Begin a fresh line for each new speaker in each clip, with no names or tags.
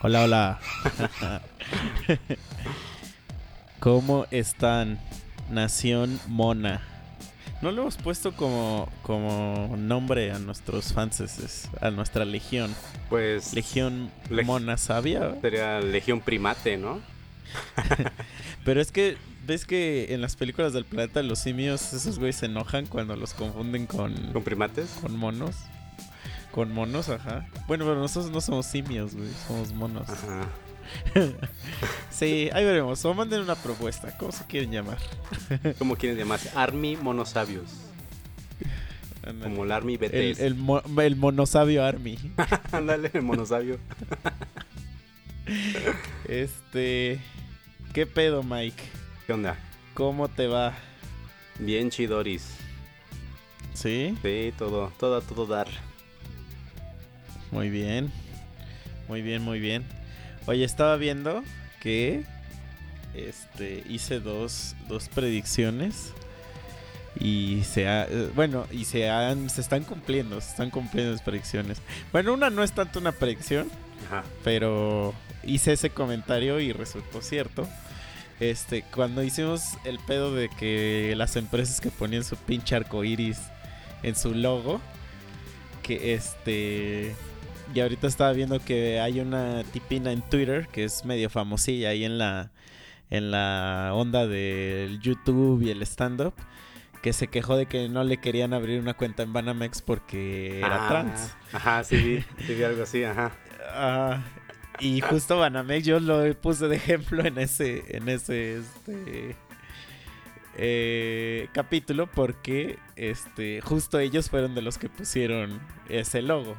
Hola, hola. ¿Cómo están? Nación Mona. No le hemos puesto como, como nombre a nuestros fans, a nuestra legión.
Pues
Legión
Leg-
Mona Sabia.
sería Legión Primate, ¿no?
Pero es que, ¿ves que en las películas del planeta los simios esos güeyes se enojan cuando los confunden con,
Con primates.
con monos? Con monos, ajá. Bueno, pero nosotros no somos simios, güey, somos monos.
Ajá.
Sí, ahí veremos. O manden una propuesta. ¿Cómo se quieren llamar?
¿Cómo quieren llamarse? Army Monosabios. Como el Army
El,
BTS.
el, mo- el monosabio Army.
Ándale, el monosabio.
Este. ¿Qué pedo, Mike?
¿Qué onda?
¿Cómo te va?
Bien chidoris.
¿Sí?
Sí, todo, todo, todo dar.
Muy bien. Muy bien, muy bien. Oye, estaba viendo que. Este. Hice dos, dos predicciones. Y se ha, eh, bueno, y se han, se están cumpliendo, se están cumpliendo las predicciones. Bueno, una no es tanto una predicción,
Ajá.
pero hice ese comentario y resultó cierto. Este, cuando hicimos el pedo de que las empresas que ponían su pinche arco iris en su logo, que este. Y ahorita estaba viendo que hay una tipina en Twitter que es medio famosilla ahí en la, en la onda del YouTube y el stand-up, que se quejó de que no le querían abrir una cuenta en Banamex porque era
Ah,
trans.
Ajá, sí vi, sí vi algo así, ajá.
Ah, y justo Banamex yo lo puse de ejemplo en ese, en ese este, eh, capítulo porque este, justo ellos fueron de los que pusieron ese logo.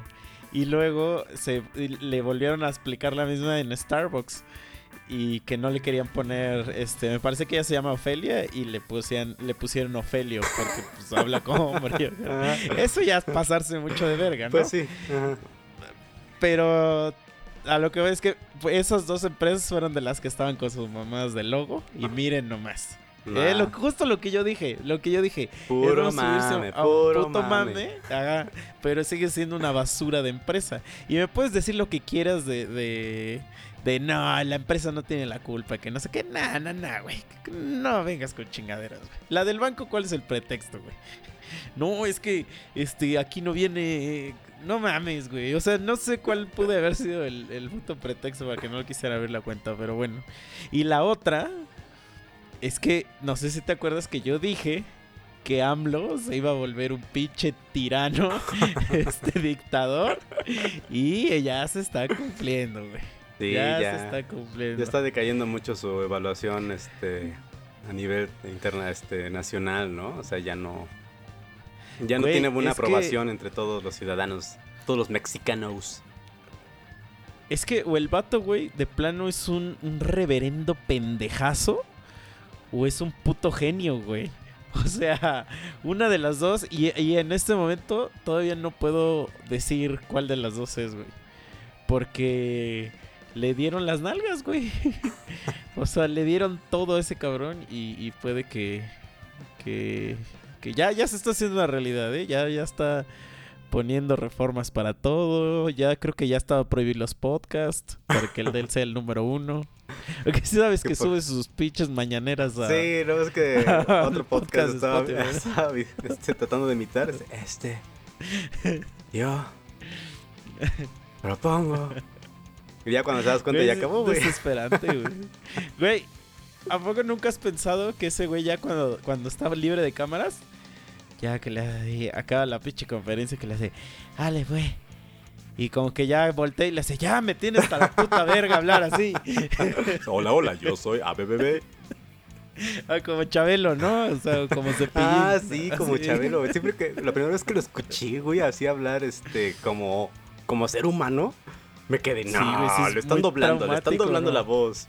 Y luego se le volvieron a explicar la misma en Starbucks. Y que no le querían poner, este, me parece que ella se llama Ofelia y le pusieron, le pusieron Ofelio porque pues habla como hombre. Eso ya es pasarse mucho de verga, ¿no?
Pues sí, ajá.
Pero a lo que veo es que pues, esas dos empresas fueron de las que estaban con sus mamás de logo. Y miren nomás. Eh, lo- justo lo que yo dije, lo que yo dije.
Puro
no
mame,
a un
puro
puto
mame.
mame, ajá, pero sigue siendo una basura de empresa. Y me puedes decir lo que quieras de, de, de no, la empresa no tiene la culpa, que no sé qué, nah, nah, nah, güey. No vengas con chingaderas, güey. La del banco, ¿cuál es el pretexto, güey? No, es que este aquí no viene. No mames, güey. O sea, no sé cuál puede haber sido el, el puto pretexto para que no quisiera abrir la cuenta, pero bueno. Y la otra es que no sé si te acuerdas que yo dije que AMLO se iba a volver un pinche tirano, este dictador, y ya se está cumpliendo, güey.
Sí,
ya,
ya,
se está cumpliendo.
ya está decayendo mucho su evaluación este a nivel interna este nacional, ¿no? O sea, ya no ya no tiene buena
que-
aprobación entre todos los ciudadanos, todos los mexicanos.
Es que o el vato, güey, de plano es un, un reverendo pendejazo o es un puto genio, güey. O sea, una de las dos y, en este momento todavía no puedo decir cuál de las dos es, güey. Porque le dieron las nalgas, güey. o sea, le dieron todo a ese cabrón y, puede que, que, que ya, ya se está haciendo una realidad, ¿eh? Ya, ya está poniendo reformas para todo. Ya creo que ya estaba prohibir los podcasts para que el de él sea el número uno. Porque sí sabes
Que por-
sube sus pinches mañaneras a...
Sí, no es que otro podcast
podcast
estaba, estaba este, tratando de imitar este, yo propongo y ya cuando te das cuenta
Güey,
ya acabó, güey.
Desesperante, güey. Güey, ¿a poco nunca has pensado que ese güey ya cuando, cuando estaba libre de cámaras, ya que le acaba la pinche conferencia que le hace, ale, güey. Y como que ya voltea y le hace, ya me tienes hasta la puta verga hablar así.
Hola, hola, yo soy ABBB.
Ah, como Chabelo, ¿no? O sea, como Cepillín.
Ah, sí, como
Así.
Chabelo. Siempre que la primera vez que lo escuché, güey, así hablar este como como ser humano, Me quedé,
Sí,
no,
güey, sí es
le están doblando, le están doblando
¿no?
la voz.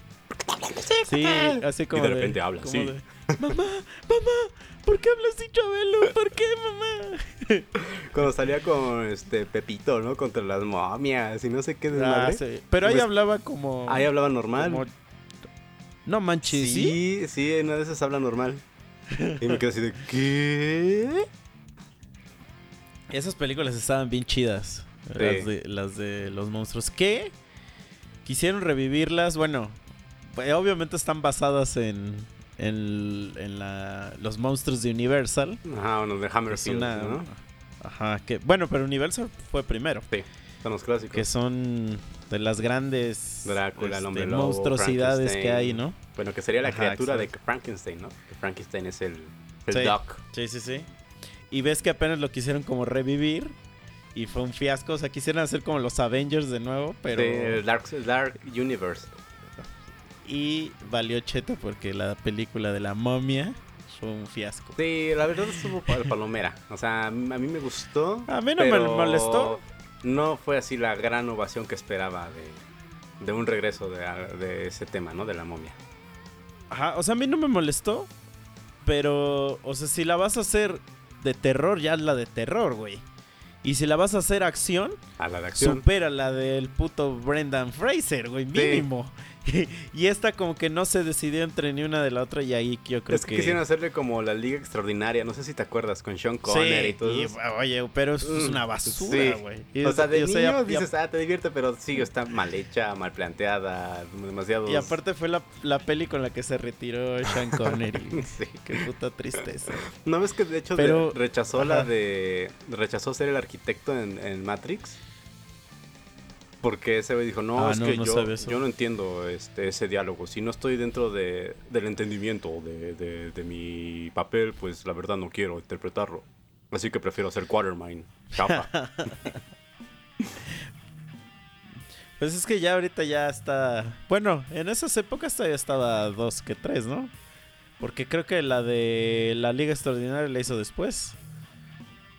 Sí, así como
de repente habla, sí.
de, mamá, mamá, ¿por qué hablas así, Chabelo? ¿Por qué, mamá?
Cuando salía con este Pepito, ¿no? Contra las momias y no sé qué
Ah,
desmadre.
sí. Pero ahí
Pues,
hablaba como...
Ahí hablaba normal.
como- No manches, ¿sí?
Sí, sí, en una de esas habla normal. Y me quedé así de, ¿qué?
Esas películas estaban bien chidas.
Sí.
Las, de, las de los monstruos. Que quisieron revivirlas. Bueno, pues, obviamente están basadas en, en, en la, los monstruos de Universal.
Ajá, unos de Hammerfield,
una-
¿no?
Ajá, que bueno, pero Universal fue primero.
Sí, son los clásicos.
Que son de las grandes
Drácula, el
este,
hombre lobo,
monstruosidades que hay, ¿no?
Bueno, que sería la
Ajá,
criatura de. Frankenstein, ¿no? Que Frankenstein es el, el
Sí.
Doc.
Sí, sí, sí. Y ves que apenas lo quisieron como revivir. Y fue un fiasco. O sea, quisieron hacer como los Avengers de nuevo, pero.
Sí, el Dark, el Dark Universe.
Y valió cheto porque la película de la momia fue un fiasco.
Sí, la verdad estuvo pa- palomera. O sea, a mí me gustó.
A mí no me molestó.
No fue así la gran ovación que esperaba de, de un regreso de, de ese tema, ¿no? De la momia.
Ajá, o sea, a mí no me molestó. Pero, o sea, si la vas a hacer de terror, ya es la de terror, güey. Y si la vas a hacer acción,
A la de acción.
supera la del puto Brendan Fraser, güey, mínimo. y esta como que no se decidió entre ni una de la otra y ahí yo creo
Es que
que...
quisieron hacerle como la Liga Extraordinaria, no sé si te acuerdas, con Sean Connery y
Sí,
todo
y,
eso.
oye, pero eso es
Mm,
una basura, güey.
O sea, de niño
sea, ya-
dices, ah, te divierte, pero sí, está mal hecha, mal planteada, demasiado...
Y aparte fue la, la peli con la que se retiró Sean Connery.
Sí.
Qué puta tristeza.
¿No ves que de hecho
Pero-
de- rechazó la de... Rechazó ser el arquitecto en, en Matrix? Porque ese güey dijo, no,
Ah,
es
no,
que
no
yo, no entiendo este, ese diálogo. Si no estoy dentro de, del entendimiento de, de, de mi papel, pues la verdad no quiero interpretarlo. Así que prefiero ser Quatermine. Chapa.
Pues es que ya ahorita ya está... Bueno, en esas épocas todavía estaba dos que tres, ¿no? Porque creo que la de la Liga Extraordinaria la hizo después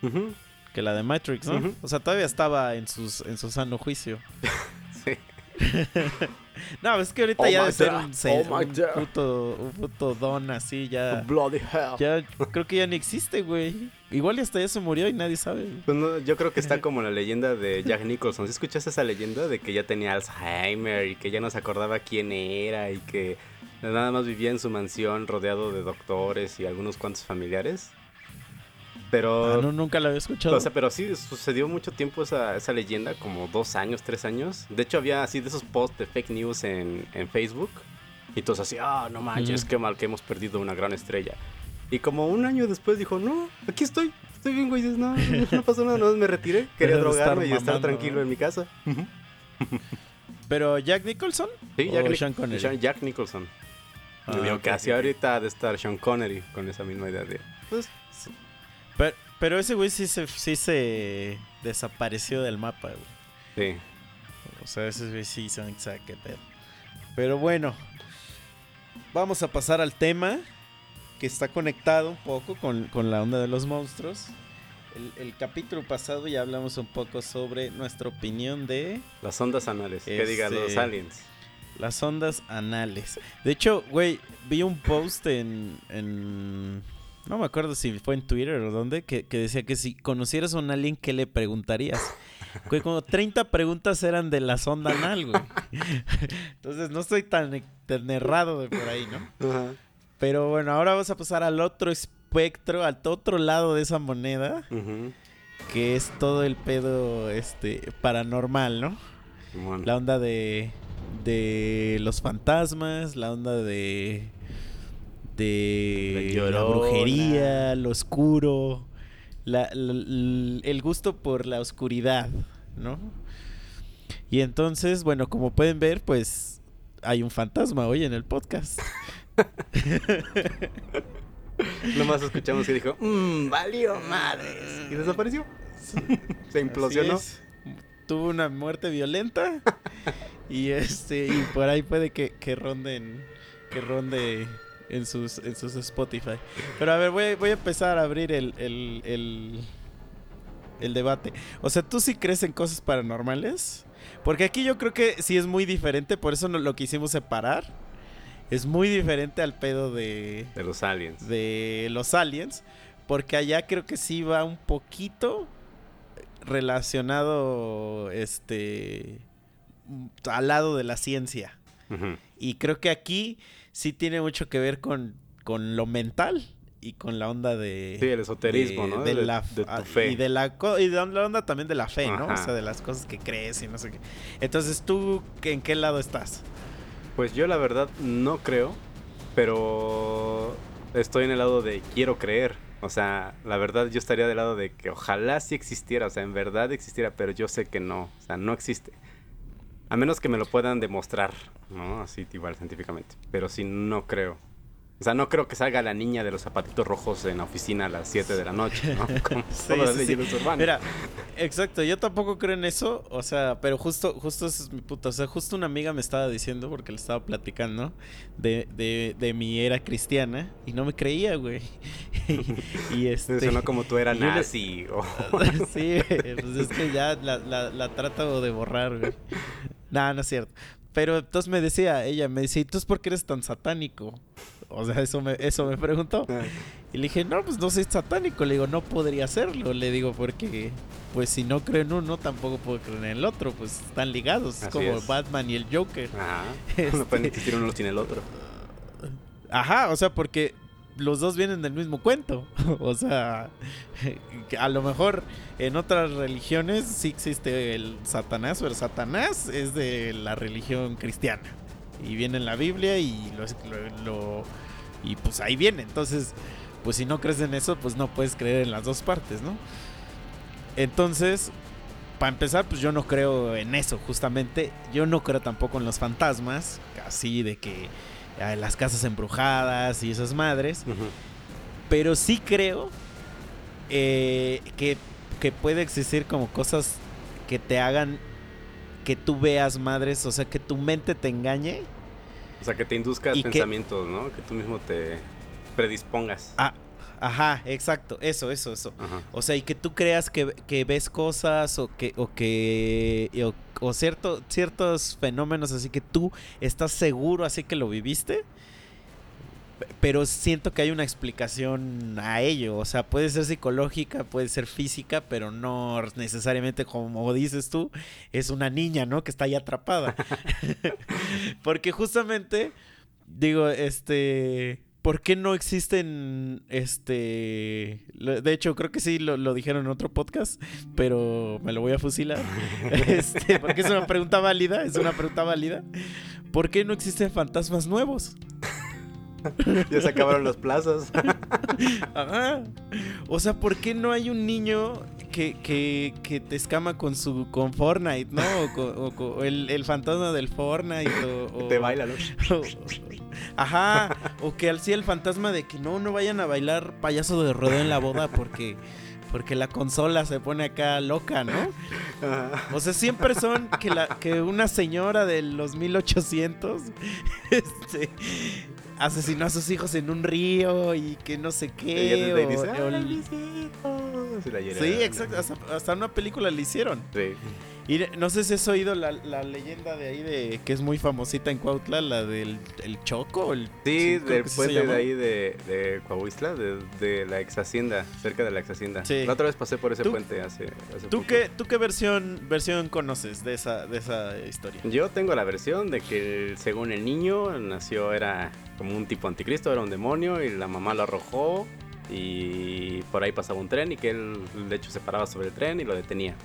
Ujú,
que la de Matrix, ¿no? O sea, todavía estaba en, sus, en su sano juicio.
sí.
No, es que ahorita
Oh
ya
my
de ser un, se-
Oh
un puto, un puto don así, ya...
Bloody hell.
Ya creo que ya ni existe, güey. Igual y hasta ya se murió y nadie sabe.
Pues no, yo creo que está como la leyenda de Jack Nicholson. ¿Sí escuchaste esa leyenda de que ya tenía Alzheimer y que ya no se acordaba quién era y que nada más vivía en su mansión rodeado de doctores y algunos cuantos familiares? Pero,
Ah, no, nunca la había escuchado.
o sea, pero sí sucedió mucho tiempo esa, esa leyenda, como dos años, tres años. De hecho, había así de esos posts de fake news en, en Facebook. Y todos así, ah, no manches, qué mal que hemos perdido una gran estrella. Y como un año después dijo, no, aquí estoy, estoy bien, güey, no, no pasó nada, no me retiré, quería
estar
drogarme y estar
mamando,
tranquilo
¿no?
en mi casa.
Pero Jack Nicholson
Sí, Jack, Nic-
Sean Connery.
Sean- Jack Nicholson.
Ah,
Y digo
ok,
que
ok,
así
ok.
ahorita de estar Sean Connery con esa misma idea de, pues,
Pero, pero ese güey sí se, sí se desapareció del mapa, güey.
sí.
O sea, ese güey sí son qué pedo. Pero bueno, vamos a pasar al tema que está conectado un poco con, con la onda de los monstruos. El, el capítulo pasado ya hablamos un poco sobre nuestra opinión de
Las ondas anales, que digan los
Este-
aliens.
las ondas anales. De hecho, güey, vi un post en, en- No me acuerdo si fue en Twitter o dónde, que, que decía que si conocieras a un alien, ¿qué le preguntarías? Güey, como 30 preguntas eran de la sonda anal, güey. Entonces no estoy tan, tan errado de por ahí, ¿no?
Ajá.
Pero bueno, ahora vamos a pasar al otro espectro, al otro lado de esa moneda, que es todo el pedo este paranormal, ¿no? La onda de, de los fantasmas, la onda de, de
La
brujería, lo oscuro, la- la- l- el gusto por la oscuridad, ¿no? Y entonces, bueno, como pueden ver, pues hay un fantasma hoy en el podcast.
Nomás escuchamos que dijo, mmm, valió madres. Y desapareció. Se implosionó.
Tuvo una muerte violenta y este y por ahí puede que, que ronden que ronde en sus en sus Spotify. Pero a ver, voy, voy a empezar a abrir el, el, el, el debate. O sea, ¿tú sí crees en cosas paranormales? Porque aquí yo creo que sí es muy diferente, por eso no, lo quisimos separar. Es muy diferente al pedo de,
De los aliens.
de los aliens. Porque allá creo que sí va un poquito relacionado este al lado de la ciencia. Y creo que aquí sí tiene mucho que ver con, con lo mental y con la onda de...
Sí, el esoterismo,
de-
¿no?
De,
De-
la,
de tu
ah,
fe.
Y de la, co- y de la onda también de la fe, ¿no? O sea, de las cosas que crees y no sé qué. Entonces, ¿tú en qué lado estás?
Pues yo la verdad no creo, pero estoy en el lado de quiero creer. O sea, la verdad yo estaría del lado de que ojalá sí existiera, o sea, en verdad existiera, pero yo sé que no, o sea, no existe. A menos que me lo puedan demostrar, ¿no? Así igual científicamente. Pero sí no creo. O sea, no creo que salga la niña de los zapatitos rojos en la oficina a las 7 de la noche, ¿no? Como
Sí,
todas las
sí, sí. Mira, exacto, yo tampoco creo en eso, o sea, pero justo, justo es mi puto, o sea, justo una amiga me estaba diciendo, porque le estaba platicando, de, de, de mi era cristiana, y no me creía, güey. y, y este...
Sonó como tú
le-
nazi. o-
sí, pues es que ya la, la, la trato de borrar, güey. No, no es cierto. Pero entonces me decía, ella me decía, ¿y tú por qué eres tan satánico? O sea, eso me, eso me preguntó. Y le dije, no, pues no soy satánico. Le digo, no podría serlo. Le digo, porque, pues si no creo en uno, tampoco puedo creer en el otro. Pues están ligados,
Así
como
es.
Batman y el Joker.
Ajá.
Este-
No pueden existir uno sin el otro.
Ajá, o sea, porque los dos vienen del mismo cuento. o sea, a lo mejor en otras religiones sí existe el Satanás, pero Satanás es de la religión cristiana. Y viene en la Biblia y lo, lo- lo- y pues ahí viene. Entonces, pues si no crees en eso, pues no puedes creer en las dos partes, ¿no? Entonces, para empezar, pues yo no creo en eso, justamente. Yo no creo tampoco en los fantasmas, así de que eh, las casas embrujadas y esas madres. Pero sí creo eh, que, que puede existir como cosas que te hagan que tú veas madres, o sea, que tu mente te engañe.
O sea, que te induzcas
que-
pensamientos, ¿no? Que tú mismo te predispongas.
Ah, ajá, exacto, eso, eso, eso.
Ajá.
O sea, y que tú creas que, que ves cosas o que, o que, o, o cierto, ciertos fenómenos así que tú estás seguro así que lo viviste. Pero siento que hay una explicación a ello. O sea, puede ser psicológica, puede ser física, pero no necesariamente como dices tú, es una niña, ¿no? Que está ahí atrapada. Porque justamente, digo, este... ¿Por qué no existen, este... De hecho, creo que sí lo, lo dijeron en otro podcast, pero me lo voy a fusilar. Este, porque es una pregunta válida, es una pregunta válida. ¿Por qué no existen fantasmas nuevos?
Ya se acabaron las plazas.
Ajá. O sea, ¿por qué no hay un niño que, que, que te escama con su con Fortnite, ¿no? O, con- o con- o el, el fantasma del Fortnite. O, o-
Te baila, ¿no?
Ajá. O que al sí el fantasma de que no, no vayan a bailar payaso de rodeo en la boda porque. Porque la consola se pone acá loca, ¿no? O sea, siempre son que, la, que una señora de los 1800 este, asesinó a sus hijos en un río y que no sé qué. O-
dice,
o el-
"Ay, mis hijos". Y la.
Sí, exacto. Hasta, hasta una película le hicieron.
Sí.
Y no sé si has oído la, la leyenda de ahí de que es muy famosita en Cuautla, la del el Choco. el-
Sí, del puente de ahí de, de Coahuistla, de, de la ex hacienda, cerca de la ex hacienda.
Sí.
La otra vez pasé por ese
¿Tú-
puente hace, hace
¿Tú
poco.
qué, ¿Tú qué versión, versión conoces de esa, de esa historia?
Yo tengo la versión de que según el niño nació era como un tipo anticristo, era un demonio y la mamá lo arrojó y por ahí pasaba un tren y que él de hecho se paraba sobre el tren y lo detenía.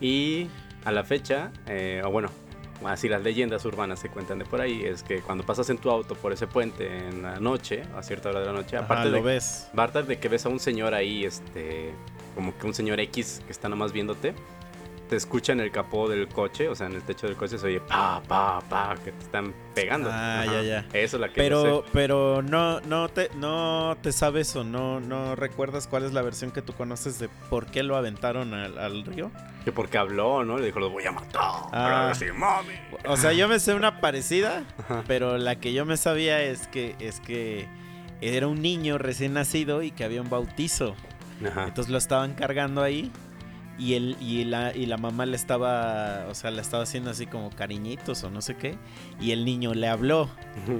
Y a la fecha, eh, o bueno, así las leyendas urbanas se cuentan de por ahí, es que cuando pasas en tu auto por ese puente en la noche, a cierta hora de la noche,
Ajá,
aparte
lo
de,
ves.
Aparte de que ves a un señor ahí, este, como que un señor X que está nomás viéndote, te escucha en el capó del coche, o sea, en el techo del coche se oye pa, pa, pa, que te están pegando.
Ah, ya, ya.
Eso es la que
Pero,
sé.
pero no, no te, no te sabes o no, no recuerdas cuál es la versión que tú conoces de por qué lo aventaron al, al río.
Que porque habló, ¿no? Le dijo, los voy a matar.
Ah.
Sí, mami.
O sea, yo me sé una parecida, pero la que yo me sabía es que, es que era un niño recién nacido y que había un bautizo.
Ajá.
Entonces lo estaban cargando ahí y él y la y la mamá le estaba, o sea, le estaba haciendo así como cariñitos o no sé qué, y el niño le habló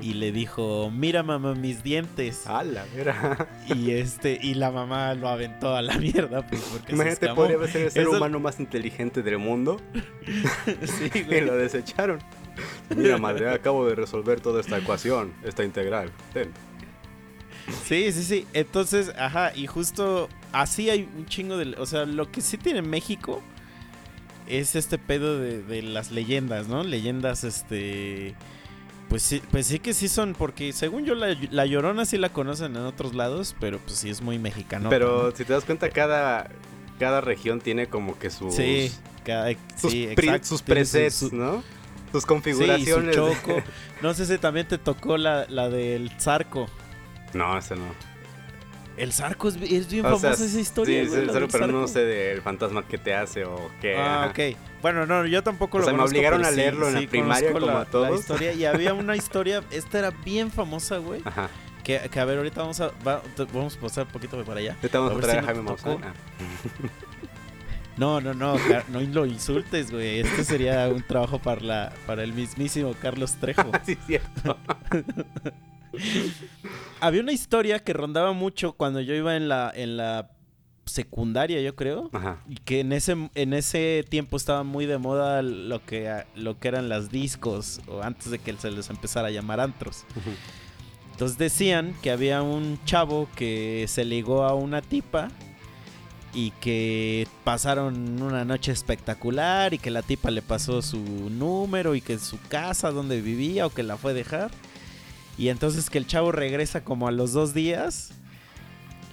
y le dijo, "Mira, mamá, mis dientes."
¡Hala, mira!
Y este y la mamá lo aventó a la mierda pues, porque se
Imagínate,
escamó.
podría ser el ser
Eso-
humano más inteligente del mundo
Sí,
y
güey.
lo desecharon. Mira, madre, acabo de resolver toda esta ecuación, esta integral. Ten.
Sí, sí, sí. Entonces, ajá, y justo así hay un chingo de... O sea, lo que sí tiene México es este pedo de, de las leyendas, ¿no? Leyendas, este... Pues sí, pues sí que sí son, porque según yo la, la Llorona sí la conocen en otros lados, pero pues sí es muy mexicano.
Pero si te das cuenta, cada, cada región tiene como que sus,
Sí, cada,
sus,
sí, exacto, su-
presets,
su-
¿no? Sus
Sí,
configuraciones.
su
de-
choco. No sé si también te tocó la, la del Zarco.
No, ese no.
El Zarco es, es bien
O sea,
famosa esa historia.
Sí,
güey,
sí,
la
solo-
del
pero no
Zarco.
sé del fantasma que te hace o qué.
Ah, ok. Bueno, no, yo tampoco
O
lo
sea, me
conozco,
obligaron
pero
a
sí-
leerlo en la
sí
primaria
conozco
como
la-
a todos.
La historia, y había una historia, esta era bien famosa, güey.
Ajá.
Que, que a ver, ahorita vamos a, va- te- vamos a pasar un poquito para allá.
Ahorita vamos
A
a traer
si
a
no
Jaime
te.
Maussan.
No, no, no, Car- no lo insultes, güey. Este sería un trabajo para, la, para el mismísimo Carlos Trejo.
Ah, sí, cierto.
Había una historia que rondaba mucho cuando yo iba en la, en la secundaria, yo creo.
Ajá.
Y que en ese, en ese tiempo estaba muy de moda lo que, lo que eran las discos, o antes de que se les empezara a llamar antros. Entonces decían que había un chavo que se ligó a una tipa y que pasaron una noche espectacular y que la tipa le pasó su número y que su casa donde vivía o que la fue a dejar. Y entonces que el chavo regresa como a los dos días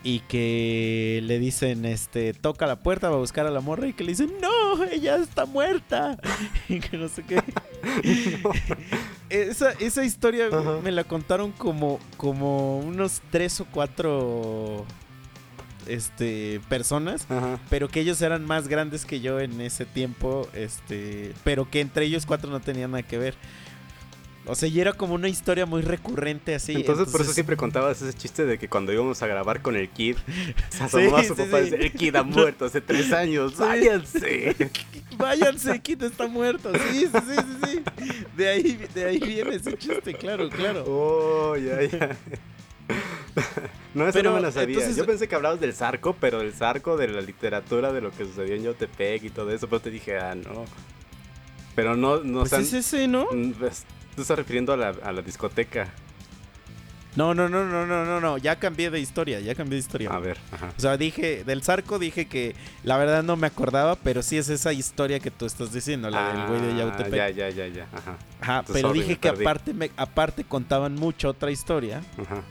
y que le dicen, este, toca la puerta, va a buscar a la morra y que le dicen, no, ella está muerta. y que no sé qué. esa, esa historia me la contaron como, como unos tres o cuatro este, personas.
Ajá.
Pero que ellos eran más grandes que yo en ese tiempo, este, pero que entre ellos cuatro no tenían nada que ver. O sea, y era como una historia muy recurrente así.
entonces, por eso siempre contabas ese chiste de que cuando íbamos a grabar con el Kid, se
Sí,
asomaba su
sí,
papá y decía, el Kid ha muerto hace tres años, váyanse.
Váyanse, Kit está muerto. Sí, sí, sí, sí, sí. De ahí, de ahí viene ese chiste, claro, claro.
Oh, ya, ya. No, eso
Pero,
no me lo sabía.
entonces-
Yo pensé que hablabas del zarco, pero del zarco de la literatura, de lo que sucedió en Yautepec y todo eso, pero te dije, ah, no. Pero no, no,
Pues
o sea,
es ese, ¿no?
Tú estás refiriendo a la, a la discoteca.
No, no, no, no, no, no, no. Ya cambié de historia, ya cambié de historia.
A ver, ajá.
O sea, dije, del Zarco dije que la verdad no me acordaba, pero sí es esa historia que tú estás diciendo, la del güey de
Ah,
Yautepec.
Ya, ya, ya, ya, ajá.
Ajá,
Entonces,
pero
sorry,
dije que
perdí.
aparte, me, aparte contaban mucho otra historia
ajá.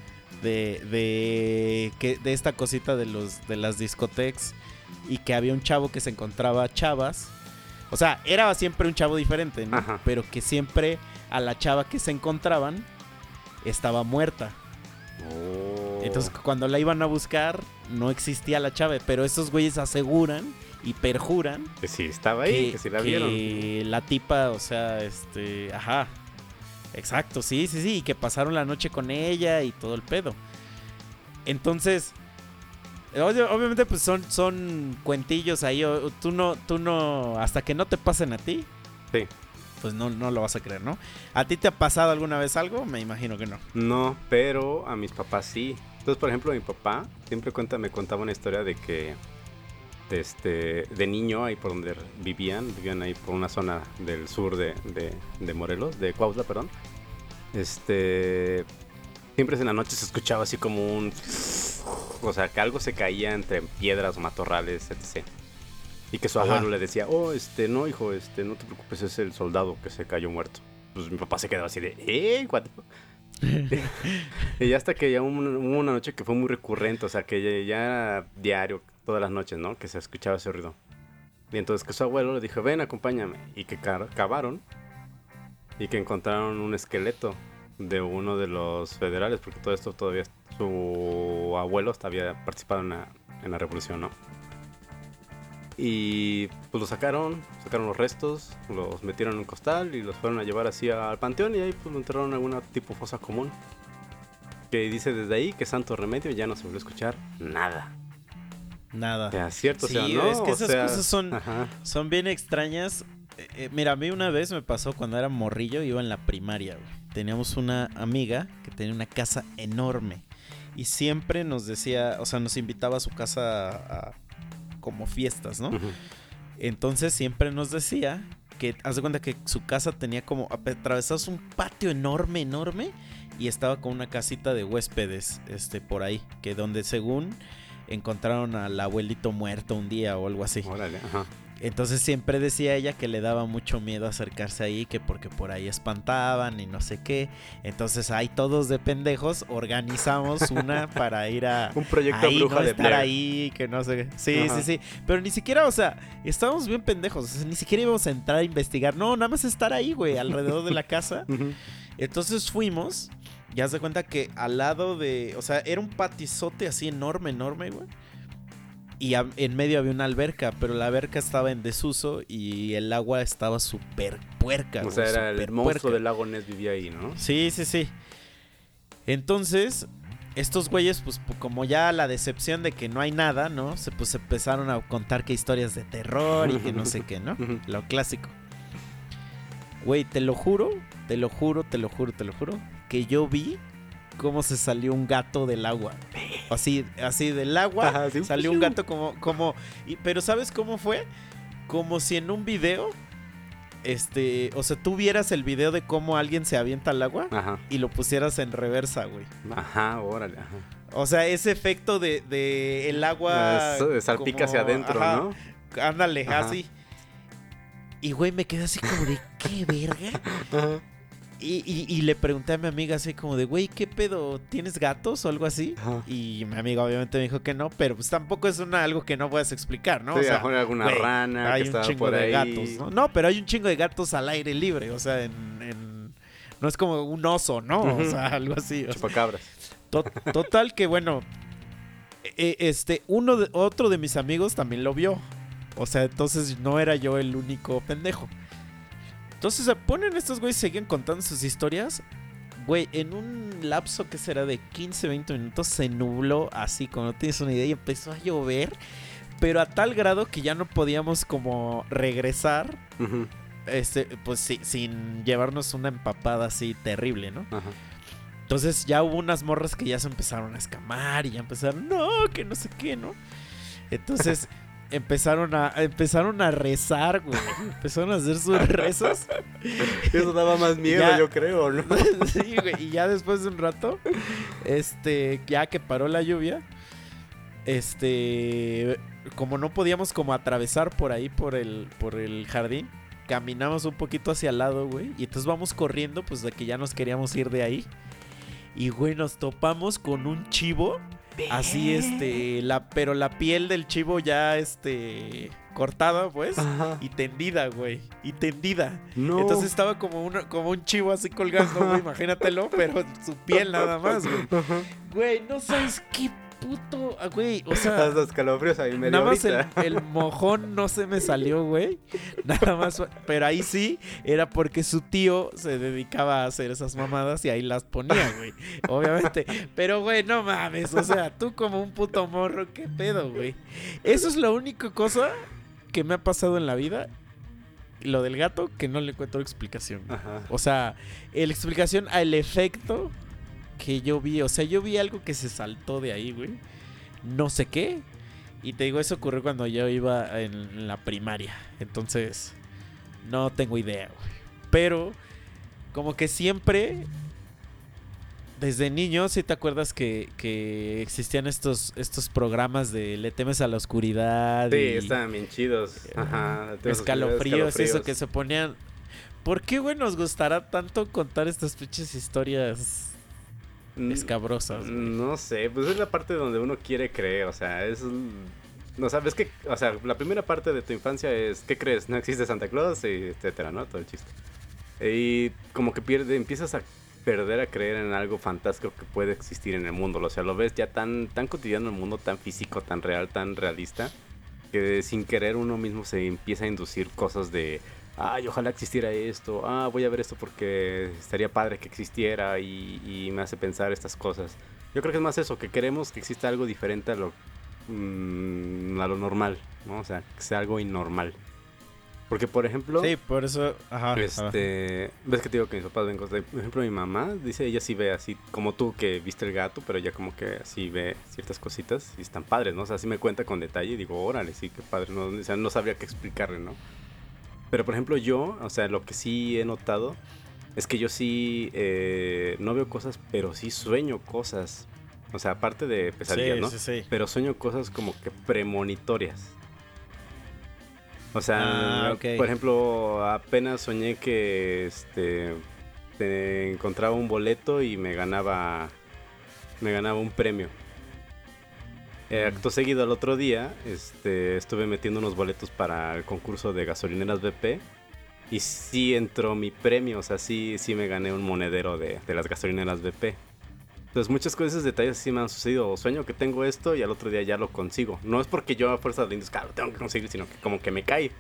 de, de, que, de esta cosita de, los, de las discotecas y que había un chavo que se encontraba chavas. O sea, era siempre un chavo diferente, ¿no?
Ajá.
Pero que siempre a la chava que se encontraban estaba muerta.
Oh.
Entonces cuando la iban a buscar no existía la chava, pero esos güeyes aseguran y perjuran
Que sí, estaba ahí, que, sí la vieron.
que la tipa, o sea, este, ajá. Exacto, sí, sí, sí, y que pasaron la noche con ella y todo el pedo. Entonces, obviamente pues son son cuentillos ahí, tú no tú no hasta que no te pasen a ti.
Sí.
Pues no no lo vas a creer, ¿no? ¿A ti te ha pasado alguna vez algo? Me imagino que no.
No, pero a mis papás sí. Entonces, por ejemplo, mi papá siempre cuenta, me contaba una historia de que este, de niño, ahí por donde vivían, vivían ahí por una zona del sur de, de, de Morelos, de Cuautla, perdón. Este, siempre en la noche se escuchaba así como un, o sea, que algo se caía entre piedras o matorrales, etc. Y que su
Ajá.
abuelo le decía, oh, este, no, hijo, este, no te preocupes, es el soldado que se cayó muerto. Pues mi papá se quedaba así de, ¿eh? Fuck?". y ya hasta que ya hubo una, noche que fue muy recurrente, o sea, que ya, ya era diario, todas las noches, ¿no? Que se escuchaba ese ruido. Y entonces que su abuelo le dijo, ven, acompáñame. Y que ca- cavaron y que encontraron un esqueleto de uno de los federales, porque todo esto todavía, su abuelo había participado en la, en la revolución, ¿no? Y pues lo sacaron, sacaron los restos, los metieron en un costal y los fueron a llevar así al panteón y ahí pues lo enterraron en alguna tipo fosa común. Que dice desde ahí que santo remedio ya no se volvió a escuchar nada.
Nada.
Ya, cierto, o sea, ¿no?
es que
O
esas
sea,
cosas son-
Ajá.
Son bien extrañas. Eh, eh, mira, a mí una vez me pasó cuando era morrillo, iba en la primaria, güey. Teníamos una amiga que tenía una casa enorme. Y siempre nos decía, o sea, nos invitaba a su casa a, a como fiestas, ¿no? Entonces siempre nos decía que, haz de cuenta que su casa tenía como atravesados un patio enorme, enorme, y estaba con una casita de huéspedes, este, por ahí, que donde según encontraron al abuelito muerto un día o algo así.
Órale, ajá.
Entonces siempre decía ella que le daba mucho miedo acercarse ahí, que porque por ahí espantaban y no sé qué. Entonces ahí todos de pendejos organizamos una para ir a
Un proyecto
ahí,
bruja
no
de
estar
Blair.
ahí, que no sé qué. Sí,
Ajá.
sí, sí. Pero ni siquiera, o sea, estábamos bien pendejos. o sea, ni siquiera íbamos a entrar a investigar. No, nada más estar ahí, güey, alrededor de la casa. Entonces fuimos. Ya se cuenta que al lado de. O sea, era un patizote así enorme, enorme, güey. Y a- en medio había una alberca, pero la alberca estaba en desuso y el agua estaba súper puerca.
O sea, era el monstruo
puerca.
del lago Ness vivía ahí, ¿no?
Sí, sí, sí. Entonces, estos güeyes, pues pu- como ya la decepción de que no hay nada, ¿no? Se pues empezaron a contar que historias de terror y que no sé qué, ¿no? Lo clásico. Güey, te lo juro, te lo juro, te lo juro, te lo juro, que yo vi cómo se salió un gato del agua. Así, así del agua
Ajá, sí.
salió un gato como, como, y- pero ¿sabes cómo fue? Como si en un video, este, o sea, tú vieras el video de cómo alguien se avienta al agua
Ajá.
y lo pusieras en reversa, güey.
Ajá, órale. Ajá.
O sea, ese efecto de, de el agua.
Eso de salpica hacia adentro,
ajá,
¿no?
Ándale, así. Y güey, me quedé así como de qué verga. Y, y- y le pregunté a mi amiga así como de, güey, ¿qué pedo? ¿Tienes gatos o algo así?
Ajá.
Y mi amiga obviamente me dijo que no, pero pues tampoco es una, algo que no puedes explicar, ¿no?
Sí,
o sea,
alguna
güey,
rana
hay
que
un
estaba
chingo
por
de
ahí.
gatos, ¿no? No, pero hay un chingo de gatos al aire libre, o sea, en... en- no es como un oso, ¿no? O sea, algo así. o sea.
Chupacabras.
To- total que bueno, e- este, uno de, otro de mis amigos también lo vio. O sea, entonces no era yo el único pendejo. Entonces se ponen estos güeyes, seguían contando sus historias. Güey, en un lapso que será de 15, 20 minutos se nubló así, como no tienes una idea, y empezó a llover. Pero a tal grado que ya no podíamos como regresar, este, pues sí, sin llevarnos una empapada así terrible, ¿no?
Ajá.
Entonces ya hubo unas morras que ya se empezaron a escamar y ya empezaron, no, que no sé qué, ¿no? Entonces empezaron a empezaron a rezar, güey. Empezaron a hacer sus rezos.
Eso daba más miedo,
Ya.
yo creo, ¿no?
sí, güey. Y ya después de un rato, este, ya que paró la lluvia, este, como no podíamos como atravesar por ahí por el por el jardín, caminamos un poquito hacia el lado, güey, y entonces vamos corriendo pues de que ya nos queríamos ir de ahí. Y güey, nos topamos con un chivo así este la pero la piel del chivo ya este cortada, pues,
Ajá.
y tendida, güey, y tendida.
No.
Entonces estaba como, una, como un chivo así colgando, güey, imagínatelo, pero su piel nada más, güey. Güey, no sabes qué puto, ah, güey, o sea,
Hasta escalofríos ahí medio
nada más el, mojón no se me salió, güey. Nada más, pero ahí sí era porque su tío se dedicaba a hacer esas mamadas y ahí las ponía, güey. Obviamente, pero güey, no mames, o sea, tú como un puto morro, qué pedo, güey. Eso es la única cosa que me ha pasado en la vida. Lo del gato que no le encuentro explicación.
Ajá.
O sea, la explicación al efecto que yo vi. O sea, yo vi algo que se saltó de ahí, güey. No sé qué. Y te digo, eso ocurrió cuando yo iba en la primaria. Entonces, no tengo idea, güey. Pero, como que siempre, desde niño, si te acuerdas que, que existían estos, estos programas de le temes a la oscuridad.
Sí,
y-
estaban bien chidos. Ajá. Tengo
escalofríos, eso
escalofríos.
que se ponían. ¿Por qué, güey, nos gustará tanto contar estas pinches historias escabrosas? güey?
No sé, pues es la parte donde uno quiere creer, o sea, es... No sabes que, o sea, la primera parte de tu infancia es, ¿qué crees? No existe Santa Claus, y etcétera, ¿no? Todo el chiste. Y como que pierde, empiezas a perder a creer en algo fantástico que puede existir en el mundo. O sea, lo ves ya tan, tan cotidiano el mundo, tan físico, tan real, tan realista, que sin querer uno mismo se empieza a inducir cosas de, ay, ojalá existiera esto, ah, voy a ver esto porque estaría padre que existiera y, y me hace pensar estas cosas. Yo creo que es más eso, que queremos que exista algo diferente a lo mm, a lo normal, ¿no? O sea, que sea algo innormal. Porque, por ejemplo,
Sí, por eso. Ajá. ajá.
este, ves que te digo que mis papás ven cosas. Por ejemplo, mi mamá dice, ella sí ve así, como tú que viste el gato, pero ella como que así ve ciertas cositas y están padres, ¿no? O sea, sí me cuenta con detalle y digo, órale, sí, qué padre, ¿no? O sea, no sabría qué explicarle, ¿no? Pero, por ejemplo, yo, o sea, lo que sí he notado es que yo sí eh, no veo cosas, pero sí sueño cosas. O sea, aparte de pesadillas,
sí,
¿no?
sí, sí.
pero sueño cosas como que premonitorias. O sea,
Ah,
por ejemplo, apenas soñé que este te encontraba un boleto y me ganaba me ganaba un premio. Eh, acto seguido al otro día, este, estuve metiendo unos boletos para el concurso de gasolineras BP y sí entró mi premio, o sea, sí, sí me gané un monedero de, de las gasolineras BP. Entonces muchas cosas, detalles sí me han sucedido. O sueño que tengo esto y al otro día ya lo consigo. No es porque yo a fuerza de indios, claro, tengo que conseguir, sino que como que me cae.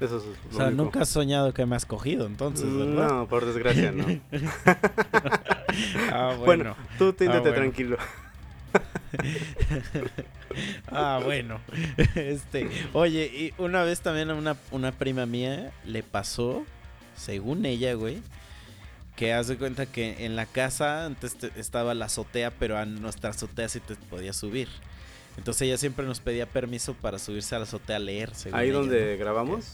Eso es
O
lo
sea,
único.
nunca has soñado que me has cogido, entonces, ¿verdad?
No, por desgracia no.
Ah,
bueno,
bueno.
tú te
Ah, bueno.
tranquilo.
Ah, bueno. Este, oye, y una vez también a una, una prima mía le pasó, según ella, güey, que haz de cuenta que en la casa antes te- estaba la azotea, pero a nuestra azotea sí te podías subir. Entonces ella siempre nos pedía permiso para subirse a la azotea a leer. según
Ahí
ella,
donde
¿no?
grabamos.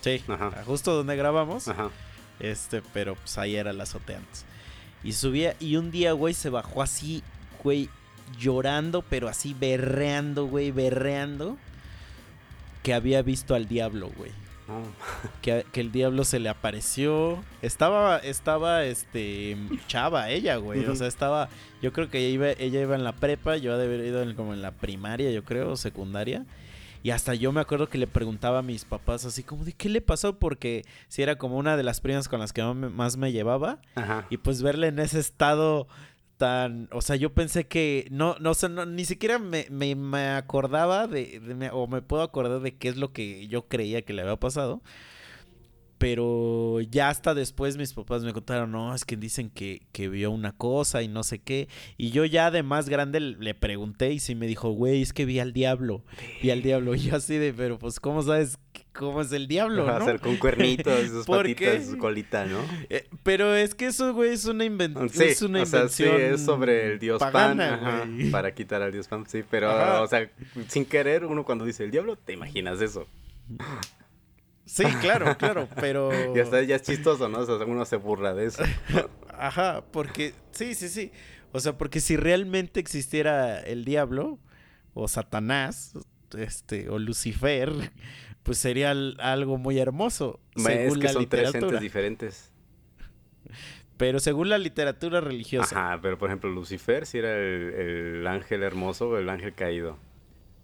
Sí,
Ajá.
justo donde grabamos.
Ajá.
Este, pero pues ahí era la azotea antes. Y subía, y un día, güey, se bajó así, güey, llorando, pero así berreando, güey, berreando. Que había visto al diablo, güey. Que, que el diablo se le apareció. Estaba, estaba, este, chava ella, güey. O sea, estaba, yo creo que ella iba, ella iba en la prepa, yo de haber ido en- como en la primaria, yo creo, o secundaria. Y hasta yo me acuerdo que le preguntaba a mis papás así como de qué le pasó porque si era como una de las primas con las que más me- más me llevaba
Ajá.
y pues verle en ese estado tan, o sea, yo pensé que no, no sé, no, ni siquiera me, me, me acordaba de, o me puedo acordar de qué es lo que yo creía que le había pasado. Pero ya hasta después mis papás me contaron, no, es que dicen que, que vio una cosa y no sé qué. Y yo ya de más grande le pregunté y sí me dijo, güey, es que vi al diablo. Vi al diablo. Y yo así de, pero pues, ¿cómo sabes cómo es el diablo?
Va a
no?"
ser con cuernitos, sus
¿Por
patitas, su colita, ¿no?
Eh, pero es que eso, güey, es una, inven-
Sí,
es una
o sea, sí,
invención.
es sobre el dios
pagana,
Pan, ajá,
güey.
para quitar al dios Pan, sí, pero,
Ajá.
o sea, sin querer, uno cuando dice el diablo, te imaginas eso.
Sí, claro, claro, pero.
Y hasta ya es chistoso, ¿no? O sea, uno se burla de eso.
Ajá, porque. Sí, sí, sí. O sea, porque si realmente existiera el diablo, o Satanás, este, o Lucifer, pues sería al- algo muy hermoso.
es
según
que
la
son tres entes diferentes.
Pero según la literatura religiosa.
Ajá, pero por ejemplo, Lucifer sí era el, el ángel hermoso o el ángel caído.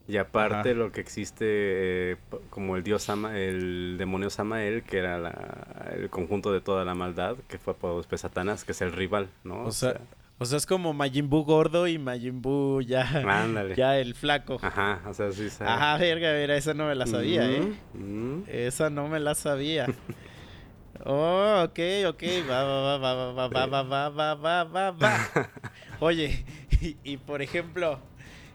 Y aparte
Ajá.
lo que existe eh, como el dios Sama, el demonio Samael, que era la- el conjunto de toda la maldad, que fue por después Satanás, que es el rival, ¿no?
O sea, o sea, es como Majin Buu gordo y Majin Buu ya,
ándale.
ya el flaco.
Ajá, o sea, sí sabe.
Ajá, verga, mira, esa no me la sabía, ¿eh?
Mm, mm.
Esa no me la sabía. Oh, ok, ok. Va, va, va, va, va, va, va, va, va, va, va, va. Oye, y, y por ejemplo,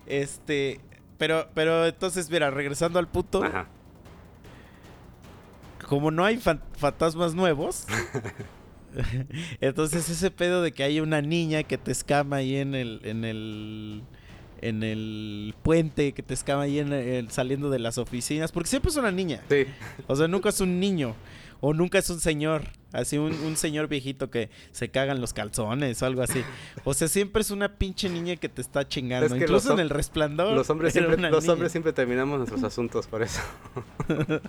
este. Pero, pero entonces, mira, regresando al punto,
Ajá.
como no hay fan- fantasmas nuevos, entonces ese pedo de que hay una niña que te escama ahí en el, en el, en el puente, que te escama ahí en el- saliendo de las oficinas, porque siempre es una niña.
Sí.
O sea, nunca es un niño. O nunca es un señor. Así, un, un señor viejito que se cagan los calzones o algo así. O sea, siempre es una pinche niña que te está chingando.
Es que
Incluso en el resplandor.
Los hombres siempre, los
niña.
hombres siempre terminamos nuestros asuntos por eso.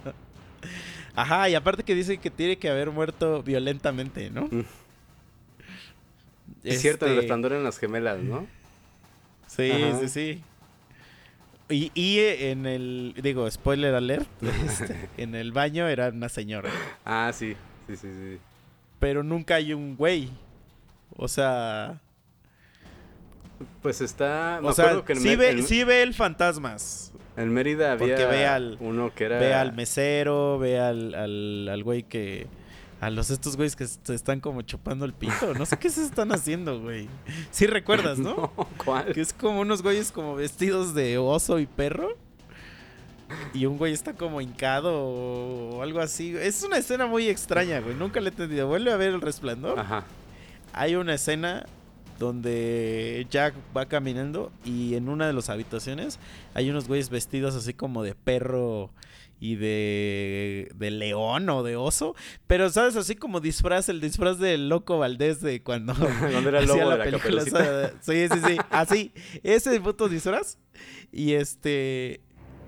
Ajá, y aparte que dice que tiene que haber muerto violentamente, ¿no?
Mm. Es cierto, el
Este,
resplandor en las gemelas, ¿no?
Sí,
Ajá.
sí, sí. Y, y en el, digo, spoiler alert, este, en el baño era una señora.
Ah, sí, sí, sí, sí.
Pero nunca hay un güey. O sea,
Pues está. Me
o sea,
que
sí
Mé-
ve, sí ve el fantasmas.
En Mérida había
Porque ve al-
uno que era.
Ve al mesero, ve al, al, al güey que... a los estos güeyes que se están como chupando el pito. No sé qué se están haciendo, güey. Sí recuerdas, ¿no?
¿Cuál?
Que es como unos güeyes como vestidos de oso y perro. Y un güey está como hincado o algo así. Es una escena muy extraña, güey. Nunca le he entendido. Vuelve a ver el resplandor.
Ajá.
Hay una escena donde Jack va caminando y en una de las habitaciones hay unos güeyes vestidos así como de perro y de, de león o de oso. Pero, ¿sabes? Así como disfraz, el disfraz del loco Valdés de cuando,
Cuando era el de la
esa- Sí, sí, sí. Así. Ese puto disfraz. Y este.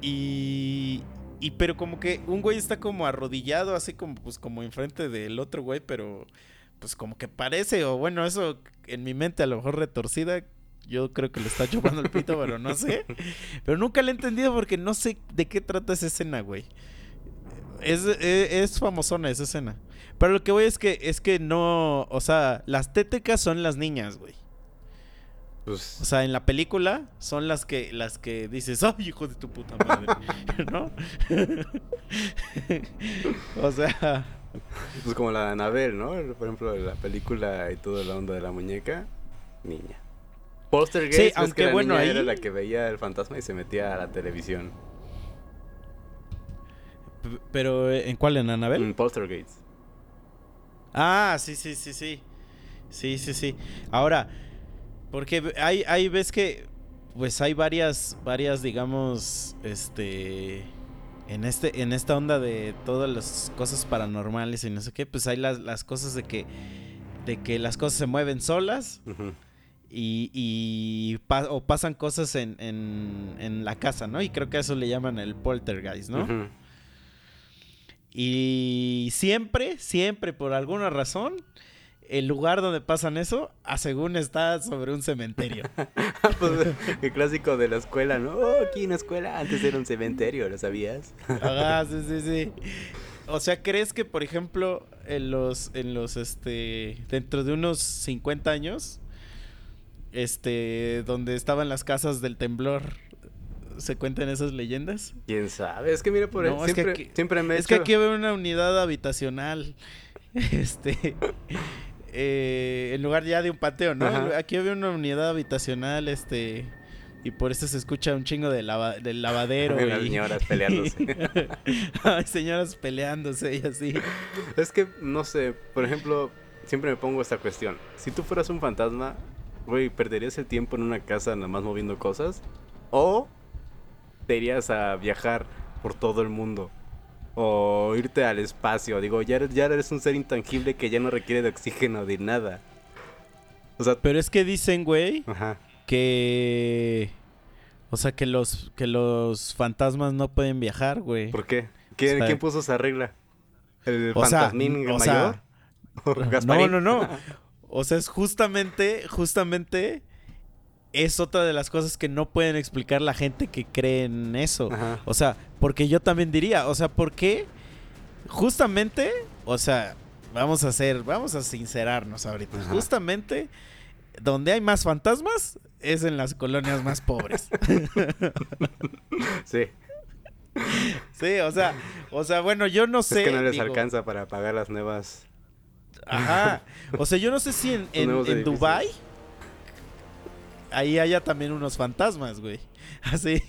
Y. Y pero como que un güey está como arrodillado, así como, pues, como enfrente del otro güey, pero pues como que parece, o bueno, eso en mi mente a lo mejor retorcida, yo creo que le está chupando el pito, pero no sé. Pero nunca le he entendido porque no sé de qué trata esa escena, güey. Es, es, es famosona esa escena. Pero lo que voy es que es que no, o sea, las téticas son las niñas, güey.
Pues,
O sea, en la película son las que las que dices, "Ay, hijo de tu puta madre." ¿No? o sea,
pues como la de Anabel, ¿no? Por ejemplo, la película y toda la onda de la muñeca, niña. Poltergeist,
Sí,
ves
aunque
que la
bueno,
niña
ahí-
era la que veía el fantasma y se metía a la televisión.
p- pero ¿en cuál en Anabel?
En Poltergeist.
Ah, sí, sí, sí, sí. Sí, sí, sí. Ahora, porque hay, hay ves que, pues hay varias, varias, digamos, este, en este, en esta onda de todas las cosas paranormales y no sé qué, pues hay las, las cosas de que, de que las cosas se mueven solas
Ujú.
y, y pa- o pasan cosas en, en, en la casa, ¿no? Y creo que a eso le llaman el poltergeist, ¿no? Y siempre, siempre, por alguna razón, el lugar donde pasan eso, a según está sobre un cementerio.
Pues, el clásico de la escuela, ¿no? Oh, aquí en la escuela antes era un cementerio, ¿lo sabías?
Ajá, sí, sí, sí. O sea, ¿crees que, por ejemplo, en los, en los, este, dentro de unos 50 años, este, donde estaban las casas del temblor, se cuentan esas leyendas?
¿Quién sabe? Es que mira, por
No, es que
siempre,
aquí-
siempre me he
Es que aquí veo una unidad habitacional. Este. Eh, en lugar ya de un patio, ¿no?
Ajá.
Aquí veo una unidad habitacional, este. Y por eso se escucha un chingo de lava- del lavadero.
Las señoras peleándose.
Ay, señoras peleándose y así.
Es que, no sé, por ejemplo, siempre me pongo esta cuestión. Si tú fueras un fantasma, güey, ¿perderías el tiempo en una casa nada más moviendo cosas? ¿O te irías a viajar por todo el mundo? ¿O irte al espacio? Digo, ya eres, ya eres un ser intangible que ya no requiere de oxígeno de nada. O sea,
Pero es que dicen, güey,
ajá.
que. O sea, que los, que los fantasmas no pueden viajar, güey.
¿Por qué? ¿Quién,
O sea-
quién puso esa regla? ¿El
O sea,
fantasmín
o
mayor?
sea,
¿O
No, no, no. O sea, es justamente, justamente es otra de las cosas que no pueden explicar la gente que cree en eso.
Ajá.
O sea, porque yo también diría, o sea, ¿por qué? Justamente, o sea, vamos a hacer, vamos a sincerarnos ahorita.
Ajá.
Justamente donde hay más fantasmas es en las colonias más pobres.
Sí.
sí, o sea, o sea, bueno, yo no sé.
es que no les
digo,
alcanza para pagar las nuevas.
Ajá. O sea, yo no sé si en, en. Dubai ahí haya también unos fantasmas, güey. Así,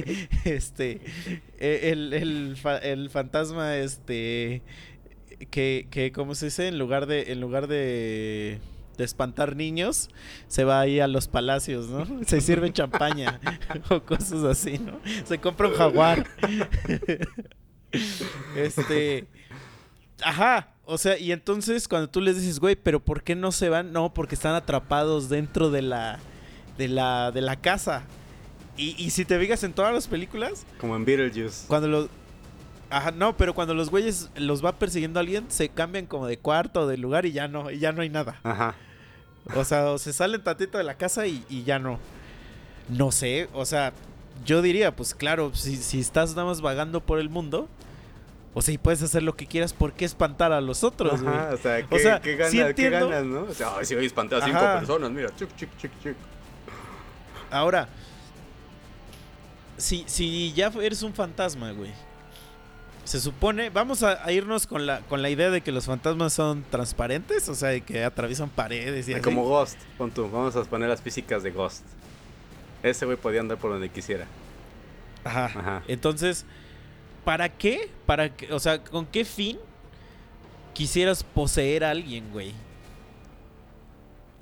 este, e- el, el, el fantasma, este, que, que, ¿cómo se dice? En lugar de, en lugar de, de espantar niños, se va ahí a los palacios, ¿no? Se sirve champaña o cosas así, ¿no? Se compra un jaguar. Este, Ajá, o sea, y entonces cuando tú les dices, güey, pero ¿por qué no se van? No, porque están atrapados dentro de la de la de la casa. Y, y si te fijas en todas las películas,
Como en Beetlejuice.
cuando los Ajá, no, pero cuando los güeyes los va persiguiendo a alguien, se cambian como de cuarto o de lugar y ya no, y ya no hay nada.
Ajá.
O sea, o se salen tantito de la casa y, y ya no. No sé, o sea, yo diría, pues claro, si, si estás nada más vagando por el mundo, o sea, y puedes hacer lo que quieras, ¿por qué espantar a los otros, güey?
Ajá, o sea, ¿qué,
O sea,
qué ganas,
sí
qué ganas, no? O sea, ay, si hoy espanté a cinco
Ajá.
personas, mira, chic, chic, chic, chic.
Ahora, si, si ya eres un fantasma, güey, se supone, vamos a, a irnos con la, con la idea de que los fantasmas son transparentes, o sea, de que atraviesan paredes y así.
Como Ghost, pon tú, vamos a poner las físicas de Ghost. Ese güey podía andar por donde quisiera.
Ajá.
Ajá.
Entonces, ¿para qué? ¿Para qué? O sea, ¿con qué fin quisieras poseer a alguien, güey?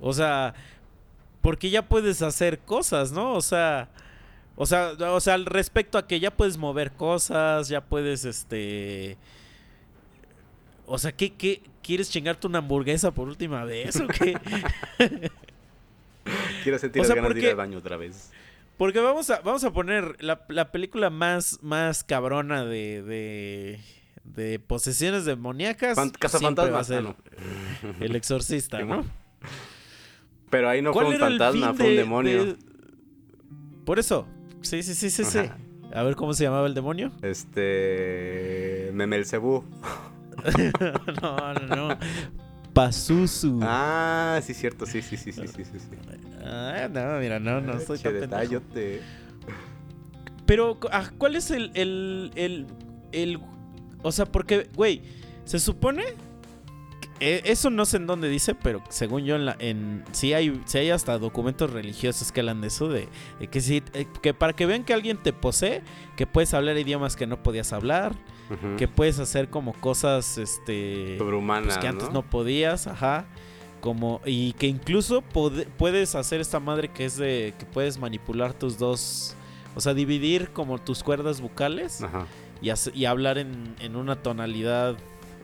O sea, porque ya puedes hacer cosas, ¿no? O sea, o sea, o sea, al respecto a que ya puedes mover cosas, ya puedes, este... O sea, ¿qué, qué? ¿Quieres chingarte una hamburguesa por última vez o qué?
Quiero sentir
O
las
sea,
ganas de ir al baño otra vez.
Porque vamos a, vamos a poner la, la película más, más cabrona de, de, de posesiones demoníacas.
Fan-
siempre va a ser
ah, no.
El exorcista, ¿no?
Pero ahí no fue un fantasma, fue un
de-
demonio.
de- Por eso. Sí, sí, sí, sí, sí. A ver cómo se llamaba el demonio.
Este. Memelcebú.
no, no, no. Pazuzu.
Ah, sí, cierto, sí, sí, sí, sí, sí, sí. sí.
Ah, no, mira, no, no estoy
Che,
tan
detallote.
Pero, ¿cuál es el, el, el, el- O sea, porque, güey, se supone... eh, eso no sé en dónde dice, pero según yo, en, la, en sí, hay, sí hay hasta documentos religiosos que hablan de eso, de, de que sí, eh, que para que vean que alguien te posee, que puedes hablar idiomas que no podías hablar, que puedes hacer como cosas, este...
Sobrehumanas,
pues que antes
¿no?
no podías, ajá. Como, y que incluso puedes hacer esta madre que es de que puedes manipular tus dos, o sea, dividir como tus cuerdas vocales
Ajá.
y, y hablar en, en una tonalidad,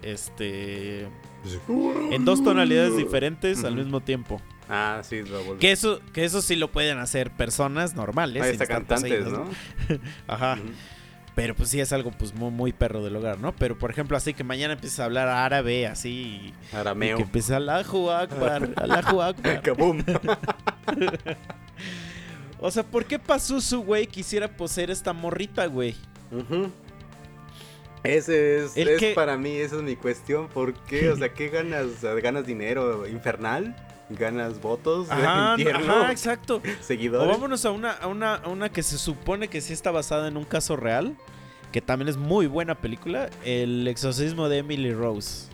este, en dos tonalidades diferentes al mismo tiempo.
Ah, sí, lo.
Que eso, que eso sí lo pueden hacer personas normales.
Ahí está cantantes, ¿no?
Ajá. Pero pues sí es algo pues muy, muy perro del hogar, ¿no? Pero por ejemplo, así que mañana empieces a hablar árabe, así. Y
Arameo.
que empieza Allahu Akbar, Akbar.
Kaboom.
O sea, ¿por qué Pazuzu, güey, quisiera poseer esta morrita, güey?
Ujú. Ese es,
El
es
que-
para mí, esa es mi cuestión. ¿Por qué? O sea, ¿qué ganas? O ¿Ganas dinero infernal? ¿Ganas votos?
Ajá, exacto. O
¿Seguidores?
vámonos a una, a, una, a una que se supone que sí está basada en un caso real, que también es muy buena película, El exorcismo de Emily Rose.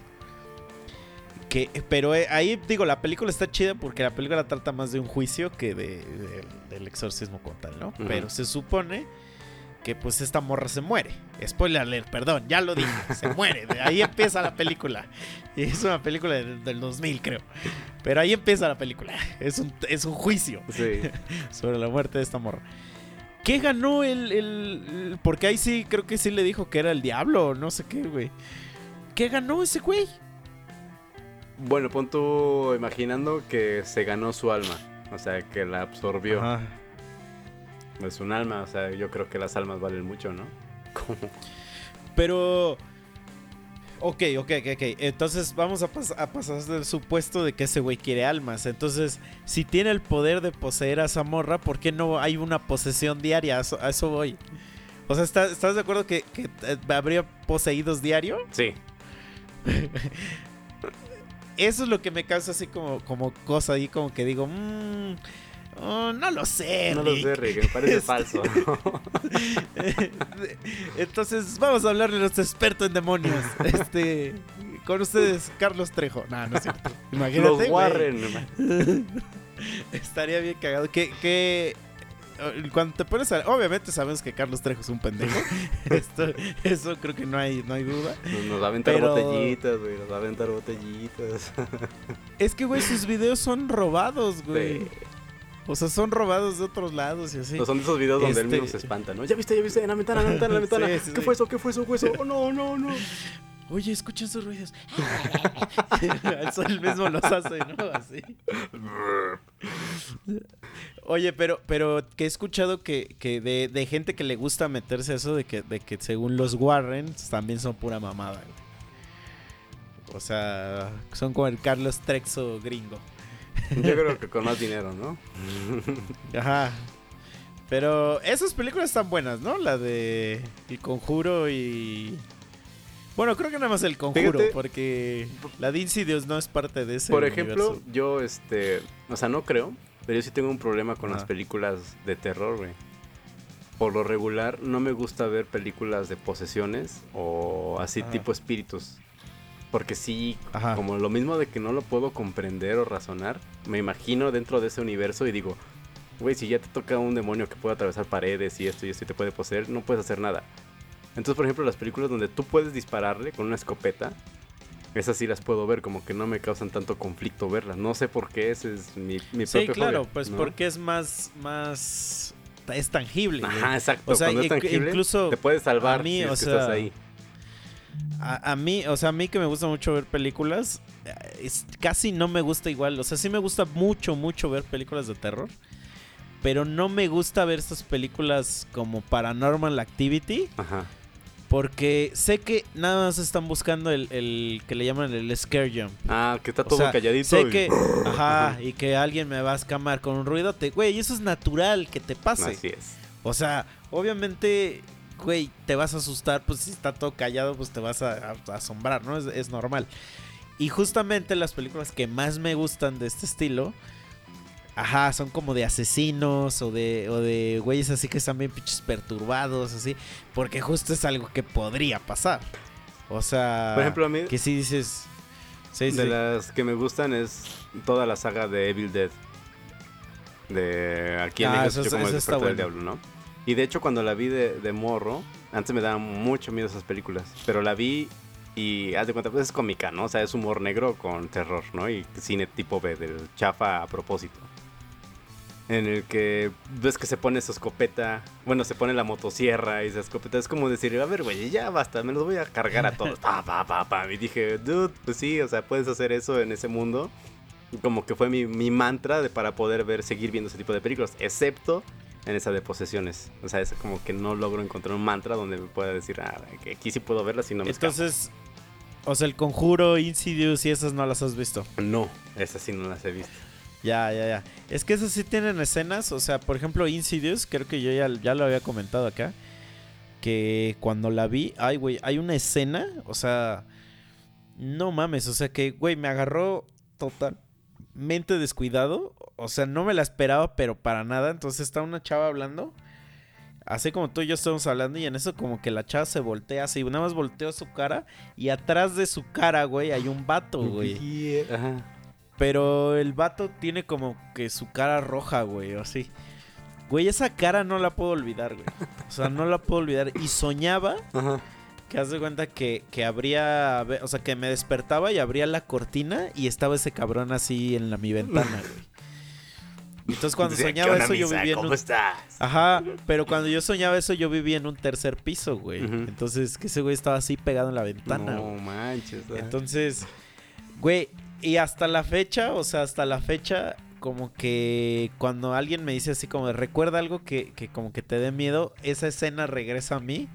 Que, pero eh, ahí digo, la película está chida porque la película trata más de un juicio que de, de- del exorcismo como tal, ¿no? Pero se supone que pues esta morra se muere. Spoiler alert, perdón, ya lo dije, se muere. De ahí empieza la película. Y es una película del, del 2000, creo. Pero ahí empieza la película. Es un, es un juicio
Sí.
sobre la muerte de esta morra. ¿Qué ganó el, el- el- Porque ahí sí, creo que sí le dijo que era el diablo o no sé qué, güey. ¿Qué ganó ese güey?
Bueno, pon tú imaginando que se ganó su alma. O sea, que la absorbió.
Ajá.
Es un alma. O sea, yo creo que las almas valen mucho, ¿no? Como-
Pero... Ok, ok, ok, ok. Entonces vamos a, pas- a pasar del supuesto de que ese güey quiere almas. Entonces, si tiene el poder de poseer a esa morra, ¿por qué no hay una posesión diaria? A eso, a eso voy. O sea, ¿estás, estás de acuerdo que, que, eh, habría poseídos diario?
Sí.
Eso es lo que me causa así como, como cosa ahí, como que digo, "Mm, oh, no lo sé.
No lo
Rick".
sé, Rick. Me parece
Este-
falso.
Entonces, vamos a hablarle a nuestro experto en demonios. Este, con ustedes, Carlos Trejo. No, no es cierto. Imagínate.
Los. Warren.
Estaría bien cagado. Que, que eh, cuando te pones a. Obviamente sabemos que Carlos Trejo es un pendejo. Esto, eso creo que no hay, no hay duda.
Nos, nos va a aventar
Pero-
botellitas, güey. Nos va a aventar botellitas.
Es que, güey, sus videos son robados, güey.
Sí.
O sea, son robados de otros lados y así.
No son de esos videos donde él
Este-
mismo se espanta, ¿no? Ya viste, ya viste, en la ventana, en la ventana, en la ventana.
Sí, sí,
¿Qué
sí.
fue eso? ¿Qué fue eso? ¿Qué fue eso? ¿Qué fue eso? Oh, no, no, no.
Oye, escucha esos ruidos. Eso él mismo los hace, ¿no? Así. Oye, pero, pero que he escuchado que, que de, de gente que le gusta meterse a eso de que, de que según los Warren también son pura mamada, güey. O sea, son como el Carlos Trexo gringo.
Yo creo que con más dinero, ¿no?
Ajá. Pero esas películas están buenas, ¿no? La de El Conjuro y... Bueno, creo que nada más El Conjuro,
Fíjate.
porque la de Insidious no es parte de ese
Por ejemplo,
universo.
yo, este, o sea, no creo, pero yo sí tengo un problema con las películas de terror, güey. por lo regular no me gusta ver películas de posesiones o así tipo espíritus. Porque sí,
Ajá.
como lo mismo de que no lo puedo comprender o razonar, me imagino dentro de ese universo y digo, güey, si ya te toca un demonio que puede atravesar paredes y esto y esto y te puede poseer, no puedes hacer nada. Entonces, por ejemplo, las películas donde tú puedes dispararle con una escopeta, esas sí las puedo ver, como que no me causan tanto conflicto verlas. No sé por qué, ese es mi, mi
Sí,
propia
claro,
fobia,
pues
¿no?
porque es más, más, es tangible.
Ajá, exacto.
O sea,
cuando es tangible,
incluso
te puedes salvar
mí,
si es
o
que
sea,
estás ahí.
A, a mí, o sea, a mí que me gusta mucho ver películas, eh, es- casi no me gusta igual. O sea, sí me gusta mucho, mucho ver películas de terror. Pero no me gusta ver estas películas como Paranormal Activity.
Ajá.
Porque sé que nada más están buscando el, el que le llaman el scare jump.
Ah, que está
O
todo
sea,
calladito.
Sé
y-
que, ajá, y que alguien me va a escamar con un ruidote. Güey, eso es natural que te pase.
Así es.
O sea, obviamente, güey, te vas a asustar, pues si está todo callado, pues te vas a, a- a asombrar, ¿no? Es, es normal. Y justamente las películas que más me gustan de este estilo, ajá, son como de asesinos o de, o de güeyes así que están bien pinches perturbados, así, porque justo es algo que podría pasar. O sea,
Por ejemplo, a mí,
que si dices... Sí,
de
sí.
las que me gustan es toda la saga de Evil Dead. De aquí en
Ah,
México
eso
el
está
del diablo, ¿no? Y de hecho cuando la vi de, de morro, antes me daban mucho miedo esas películas, pero la vi y haz de cuenta, pues es cómica, ¿no? O sea, es humor negro con terror, ¿no? Y cine tipo B, del chafa a propósito. En el que ves que se pone su escopeta, bueno, se pone la motosierra y esa escopeta. Es como decir, a ver, güey, ya basta, me los voy a cargar a todos. Pa, pa, pa, pa. Y dije, dude, pues sí, o sea, puedes hacer eso en ese mundo. Como que fue mi, mi mantra de para poder ver, seguir viendo ese tipo de películas, excepto en esa de posesiones. O sea, es como que no logro encontrar un mantra donde me pueda decir, ah, aquí sí puedo verlas y no me escapo".
Entonces, o sea, el conjuro, Insidious y esas no las has visto.
No, esas sí no las he visto.
Ya, ya, ya. Es que esas sí tienen escenas. O sea, por ejemplo, Insidious, creo que yo ya, ya lo había comentado acá. Que cuando la vi, ay, güey, hay una escena. O sea, no mames. O sea, que, güey, me agarró totalmente descuidado. O sea, no me la esperaba, pero para nada. Entonces está una chava hablando. Así como tú y yo estamos hablando. Y en eso, como que la chava se voltea así. Nada más volteó su cara. Y atrás de su cara, güey, hay un vato, güey.
Ajá.
Pero el vato tiene como que su cara roja, güey, o así. Güey, esa cara no la puedo olvidar, güey. O sea, no la puedo olvidar. Y soñaba
Ajá.
que haz de cuenta que, que abría, o sea, que me despertaba y abría la cortina y estaba ese cabrón así en la, mi ventana, güey. Entonces cuando
Decía, "¿Qué
soñaba eso yo vivía en
¿Cómo
un...
estás?
Ajá, pero cuando yo soñaba eso yo vivía en un tercer piso, güey. Entonces que ese güey estaba así pegado en la ventana, güey.
No manches. ah.
Entonces, güey, y hasta la fecha, o sea, hasta la fecha, como que cuando alguien me dice así como, recuerda algo que, que como que te dé miedo, esa escena regresa a mí.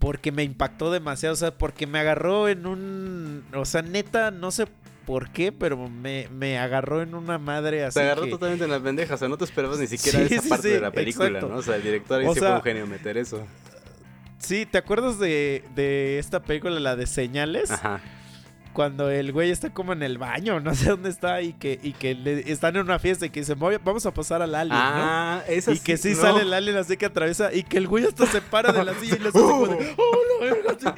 Porque me impactó demasiado, o sea, porque me agarró en un... O sea, neta, no sé por qué, pero me, me agarró en una madre así.
Te agarró
que-
totalmente en las pendejas, o sea, no te esperabas ni siquiera
Sí,
esa
sí,
parte
sí,
de la película,
exacto.
¿no? O sea, el director ahí
O
sí
sea-
fue un genio meter eso.
Sí, ¿te acuerdas de, de esta película, la de señales?
Ajá.
cuando el güey está como en el baño, no sé dónde está, y que, y que le- están en una fiesta y que dicen, "Voy- vamos a pasar al alien,
Ah,
¿no?
esa
Y que sí
no.
sale el alien así que atraviesa y que el güey hasta se para de la silla y le hace como de, "Oh, la verga",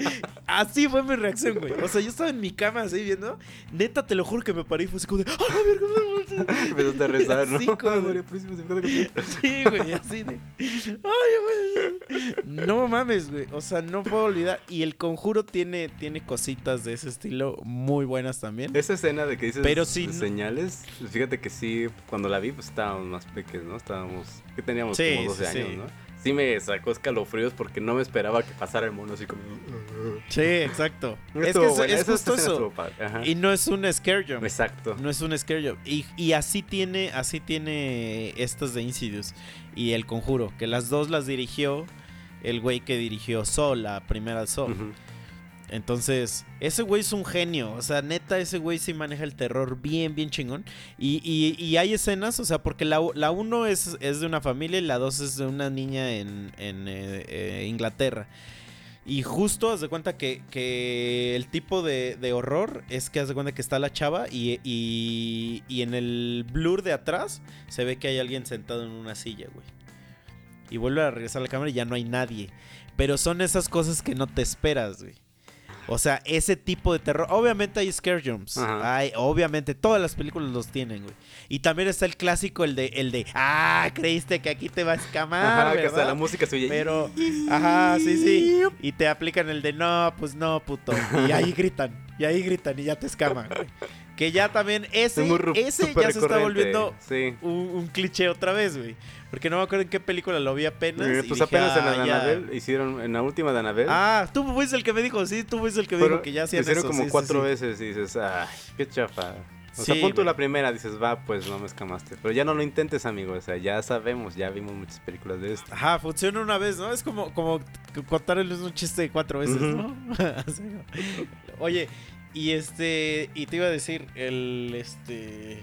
así. Fue mi reacción, güey. O sea, yo estaba en mi cama así viendo. Neta, te lo juro que me paré y fue así como de, ¡ah, verga!
Empezaste a rezar, ¿no?
Así
comer.
Sí, güey, así de. Ay, güey. No mames, güey. O sea, no puedo olvidar. Y el conjuro tiene, tiene cositas de ese estilo muy buenas también.
Esa escena de que dices
Pero no-
señales, pues fíjate que sí, cuando la vi, pues estábamos más pequeños, ¿no? Estábamos, que teníamos
Sí,
como 12
sí,
años,
sí.
¿no? Sí me sacó escalofríos porque no me esperaba que pasara el mono así como...
Sí, exacto. es que es,
esa
justo eso. Y no es un scare jump.
Exacto.
No es un scare jump. Y, y así tiene, así tiene estas de Insidious y El Conjuro, que las dos las dirigió el güey que dirigió Sol, la primera Sol.
Ujú.
Entonces, ese güey es un genio. O sea, neta, ese güey sí maneja el terror bien, bien chingón. Y, y- hay escenas, o sea, porque la, la uno es, es de una familia y la dos es de una niña en, en, eh, eh, Inglaterra. Y justo haz de cuenta que, que el tipo de, de horror es que haz de cuenta que está la chava y, y, y en el blur de atrás se ve que hay alguien sentado en una silla, güey. y vuelve a regresar a la cámara y ya no hay nadie. Pero son esas cosas que no te esperas, güey. O sea, ese tipo de terror. Obviamente hay scare jumps.
Ajá.
Hay, obviamente, todas las películas los tienen, güey. Y también está el clásico, el de, el de, ah, creíste que aquí te va a escamar,
Ajá, que hasta la música suya.
Pero, ajá, sí, sí. Y te aplican el de no, pues no, puto. Y ahí gritan, y ahí gritan y ya te escaman, güey. Que ya también ese,
Es
ese ya se está volviendo
Sí.
un, un cliché otra vez, güey. Porque no me acuerdo en qué película lo vi apenas.
Eh,
y
pues
dije,
apenas en la
"Ah,
de
ya".
Anabel hicieron, en la última de Anabel.
Ah, tú fuiste el que me dijo, sí, tú fuiste el que me dijo que ya hacían
hicieron
eso.
como
sí,
cuatro
sí.
veces y dices, ay, qué chafa. O
Sí,
sea, pon tú la primera, dices, va, pues no me escamaste. Pero ya no lo intentes, amigo. O sea, ya sabemos, ya vimos muchas películas de esto.
Ajá, funciona una vez, ¿no? Es como, como c- contar el mismo chiste cuatro veces. ¿no? Así, ¿no? Oye, y este, y te iba a decir, el, este...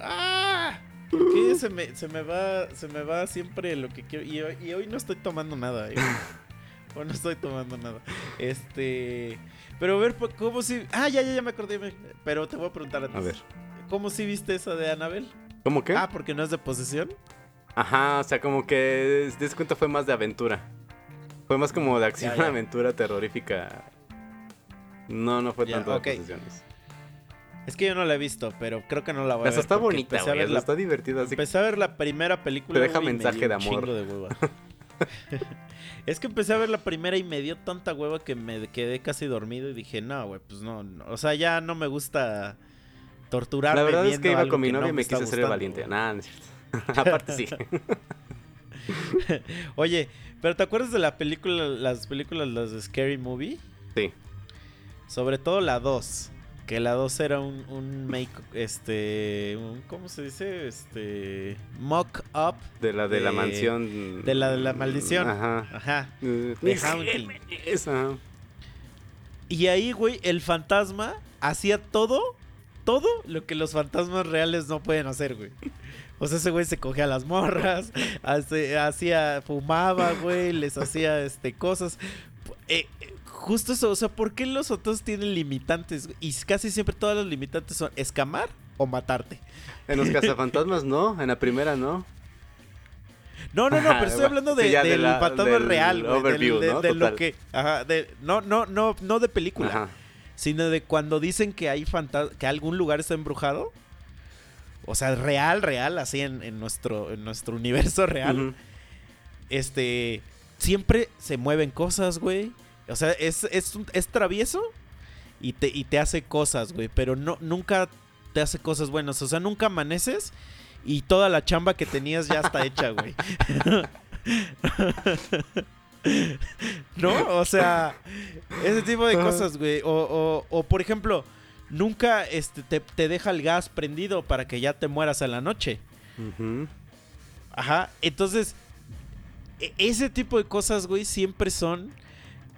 ¡Ah! ¿Por qué se me, se me va, se me va siempre lo que quiero? Y, hoy- y hoy no estoy tomando nada, ¿eh? Hoy no estoy tomando nada. Este... Pero a ver, pues, ¿cómo si...? Ah, ya, ya, ya me acordé. me- Pero te voy a preguntar antes.
A ver.
¿Cómo si viste esa de Annabelle?
¿Cómo qué?
Ah, porque no es de posesión.
Ajá, o sea, como que te das cuenta fue más de aventura. Fue más como de acción,
Ya, ya.
aventura terrorífica. No, no fue
Ya,
tanto de posesiones.
Es que yo no la he visto, pero creo que no la voy a
Esa
ver.
está bonita, güey.
la-
Está divertida. Así
Empecé a ver la primera película.
Te deja
güey, y me
mensaje
dio
de amor.
chingo de hueva. es que empecé a ver la primera y me dio tanta hueva que me quedé casi dormido y dije, no, güey, pues no, no. O sea, ya no me gusta torturarme.
La verdad es que iba con mi
no
novia y me quise hacer el valiente. Nah, no es cierto. Aparte sí.
Oye, pero ¿te acuerdas de la película, las películas, las de Scary Movie?
Sí.
Sobre todo la 2. Que la 2 era un, un make, este, un- ¿cómo se dice? Este, mock up
De la de, la mansión.
de la de la maldición.
Ajá.
Ajá. De Haunting.
ajá.
Y ahí, güey, el fantasma hacía todo, todo lo que los fantasmas reales no pueden hacer, güey. O sea, ese güey se cogía las morras, hacía, fumaba, güey, les hacía, este, cosas. Eh, justo eso, o sea, ¿por qué los otros tienen limitantes? Y casi siempre todas las limitantes son escamar o matarte.
En los cazafantasmas no, en la primera no.
No, no, no, pero estoy hablando
Sí,
de,
de
del
la-
fantasma
del
real, güey. del- de,
¿no?
de lo que. Ajá, de, no, no, no, no de película.
Ajá.
sino de cuando dicen que hay que algún lugar está embrujado. O sea, real, real, así en, en nuestro, en nuestro universo real. Este. Siempre se mueven cosas, güey. O sea, es, es, un- es travieso y te, y te hace cosas, güey. Pero no, nunca te hace cosas buenas. O sea, nunca amaneces y toda la chamba que tenías ya está hecha, güey. ¿No? O sea, ese tipo de cosas, güey. O, o, o, por ejemplo, nunca este, te, te deja el gas prendido para que ya te mueras a la noche. Ajá. Entonces, e- ese tipo de cosas, güey, siempre son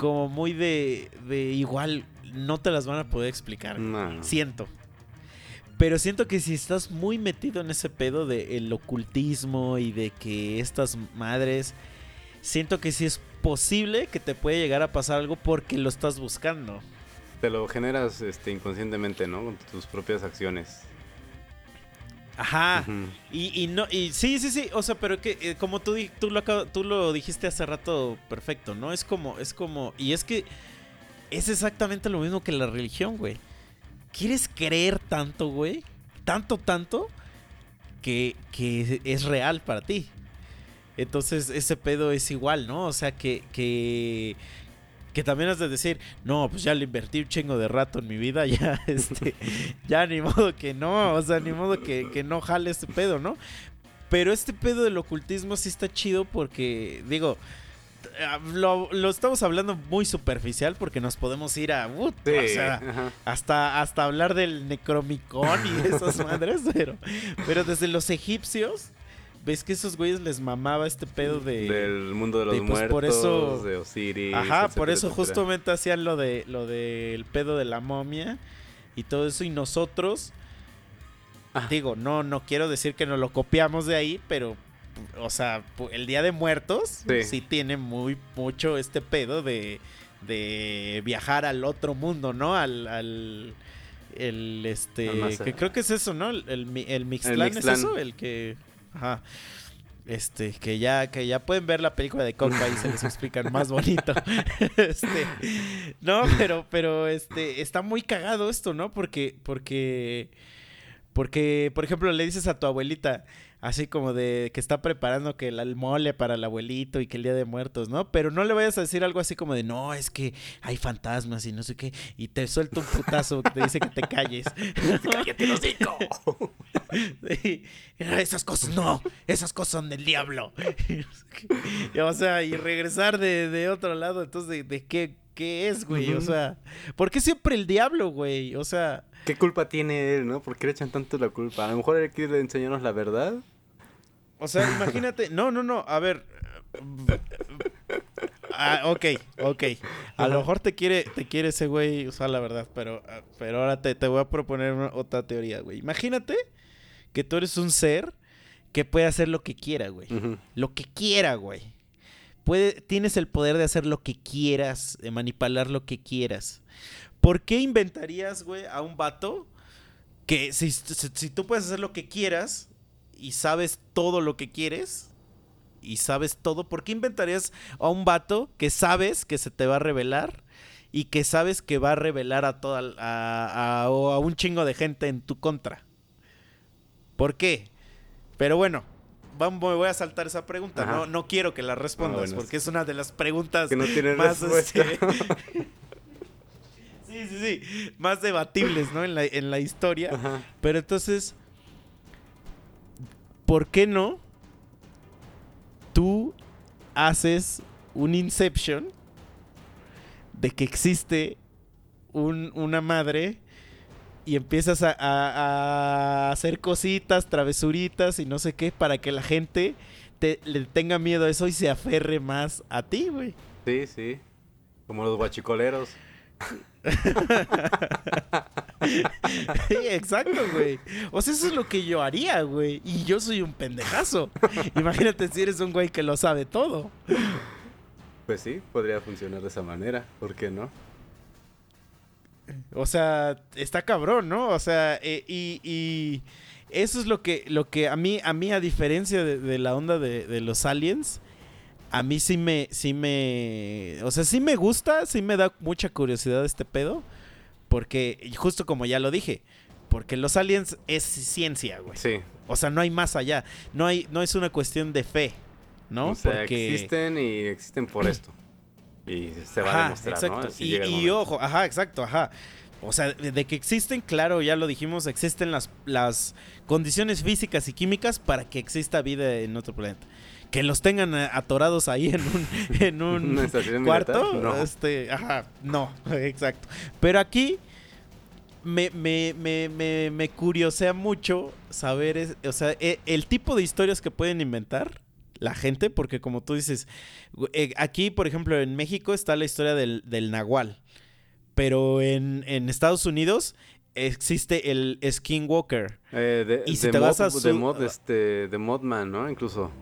como muy de, de igual, no te las van a poder explicar.
No.
Siento. Pero siento que si estás muy metido en ese pedo del ocultismo y de que estas madres, siento que sí es posible que te puede llegar a pasar algo porque lo estás buscando.
Te lo generas este, inconscientemente, ¿no? Con tus propias acciones.
Ajá. Y, y no, y sí, sí, sí, o sea, pero que eh, como tú, tú, lo, tú lo dijiste hace rato perfecto, ¿no? Es como, es como, y es que es exactamente lo mismo que la religión, güey. ¿Quieres creer tanto, güey? Tanto, tanto, que, que es real para ti. Entonces, ese pedo es igual, ¿no? O sea, que, que, que también has de decir, no, pues ya le invertí un chingo de rato en mi vida, ya, este, ya ni modo que no, o sea, ni modo que, que no jale este pedo, ¿no? Pero este pedo del ocultismo sí está chido porque, digo, eh, lo, lo estamos hablando muy superficial porque nos podemos ir a... uh,
Sí,
o sea,
ajá.
hasta, hasta hablar del Necromicón y esas madres, pero, pero desde los egipcios, ves que esos güeyes les mamaba este pedo de...
Del mundo de los
de, pues,
muertos,
por eso-
de Osiris.
Ajá, por eso
etcétera.
justamente hacían lo de lo del pedo de la momia y todo eso y nosotros
Ah.
digo, no no quiero decir que nos lo copiamos de ahí, pero o sea, el Día de Muertos sí,
Sí.
tiene muy mucho este pedo de de viajar al otro mundo, ¿no? Al al el este que creo que es eso, ¿no? El el, mi- el Mixtlán es eso, el que ajá. Este, que ya, que ya pueden ver la película de Coca y se les explican más bonito. este, no, pero, pero, este, está muy cagado esto, ¿no? Porque, porque, porque, por ejemplo, le dices a tu abuelita, así como de que está preparando que el mole para el abuelito y que el día de muertos, ¿no? Pero no le vayas a decir algo así como de, no, es que hay fantasmas y no sé qué, y te suelta un putazo que te dice que te calles.
¡Cállate los cinco!
esas cosas no, esas cosas son del diablo. o sea, y regresar de, otro lado, entonces, ¿de, qué, qué es, güey? O sea, ¿por qué siempre el diablo, güey? O sea...
¿Qué culpa tiene él, no? ¿Por qué le echan tanto la culpa? A lo mejor él quiere enseñarnos la verdad.
O sea, imagínate. No, no, no. A ver. Ah, ok, ok. A lo mejor te quiere, te quiere ese güey usar la verdad, pero, pero ahora te, te voy a proponer otra teoría, güey. Imagínate que tú eres un ser que puede hacer lo que quiera, güey. Lo que quiera, güey. Tienes el poder de hacer lo que quieras, de manipular lo que quieras. ¿Por qué inventarías, güey, a un vato que si, tú puedes hacer lo que quieras y sabes todo lo que quieres y sabes todo, ¿por qué inventarías a un vato que sabes que se te va a revelar y que sabes que va a revelar a toda a, a, un chingo de gente en tu contra? ¿Por qué? Pero bueno, vamos, voy a saltar esa pregunta. No, no quiero que la respondas, ah, porque es una de las preguntas
que no tiene más. Este,
Sí, sí, sí. Más debatibles, ¿no? En la, en la historia. Pero entonces, ¿por qué no tú haces un Inception de que existe una madre y empiezas a, hacer cositas, travesuritas y no sé qué para que la gente te, le tenga miedo a eso y se aferre más a ti, güey.
Sí, sí. Como los guachicoleros.
sí, exacto, güey. O sea, eso es lo que yo haría, güey. Y yo soy un pendejazo. Imagínate si eres un güey que lo sabe todo.
Pues sí, podría funcionar de esa manera. ¿Por qué no?
O sea, está cabrón, ¿no? O sea, eh, y, eso es lo que, lo que a mí, a mí, a diferencia de, la onda de, de los aliens, a mí sí me, sí me, o sea, sí me gusta, sí me da mucha curiosidad este pedo, porque justo como ya lo dije, porque los aliens es ciencia, güey.
Sí.
O sea, no hay más allá, no hay, no es una cuestión de fe, ¿no?
O sea, existen y existen por esto. Y se va a demostrar, ¿no?
y, ojo, ajá, exacto, ajá. O sea, de que existen, claro, ya lo dijimos, existen las, las condiciones físicas y químicas para que exista vida en otro planeta que los tengan eh, atorados ahí en un, en un cuarto. No. Este, ajá, no, exacto. Pero aquí me, me, me, me, curiosea mucho saber, o sea, e, el tipo de historias que pueden inventar la gente, porque como tú dices, eh, aquí, por ejemplo, en México está la historia del, del Nahual, pero en, en Estados Unidos existe el Skinwalker.
Eh, de, y si te vas a de, mod, este, de Modman, ¿no? Incluso.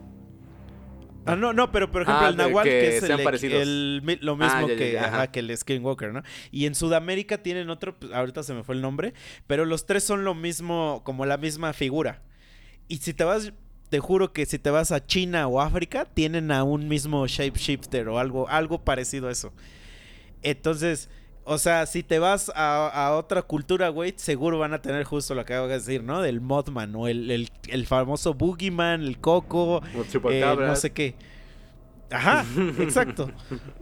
Ah, no, no, pero por ejemplo ah, el Nahual, que, es el, lo mismo ah, que, que el Skinwalker, ¿no? Y en Sudamérica tienen otro, pues, ahorita se me fue el nombre, pero los tres son lo mismo, como la misma figura. Y si te vas, te juro que si te vas a China o África, tienen a un mismo shapeshifter o algo, algo parecido a eso. Entonces, o sea, si te vas a, otra cultura, güey, seguro van a tener justo lo que acabo de decir, ¿no? Del Mothman o el, famoso Boogeyman, el Coco, eh, no sé qué. Ajá, exacto.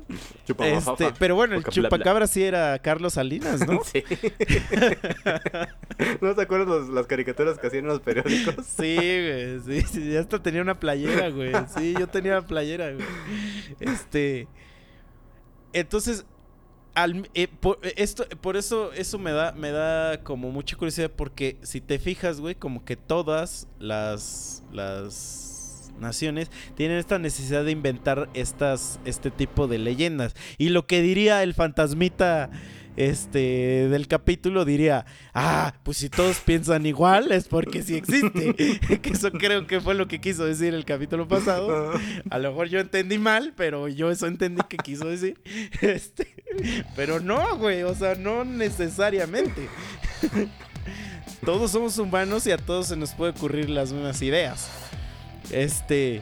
este, pero bueno, el chupacabra sí era Carlos Salinas, ¿no? Sí.
¿No te acuerdas las caricaturas que hacían en los periódicos?
Sí, güey, sí, sí, ya hasta tenía una playera, güey. Sí, yo tenía playera, güey. Este, entonces, eh, por, eh, esto, por eso eso me da, me da como mucha curiosidad porque si te fijas, güey, como que todas las, las naciones tienen esta necesidad de inventar estas, este tipo de leyendas. Y lo que diría el fantasmita este del capítulo diría, ah, pues si todos piensan igual es porque sí existe. eso creo que fue lo que quiso decir el capítulo pasado. A lo mejor yo entendí mal, pero yo eso entendí que quiso decir. Este, pero no, güey, o sea, no necesariamente. todos somos humanos y a todos se nos puede ocurrir las mismas ideas. Este.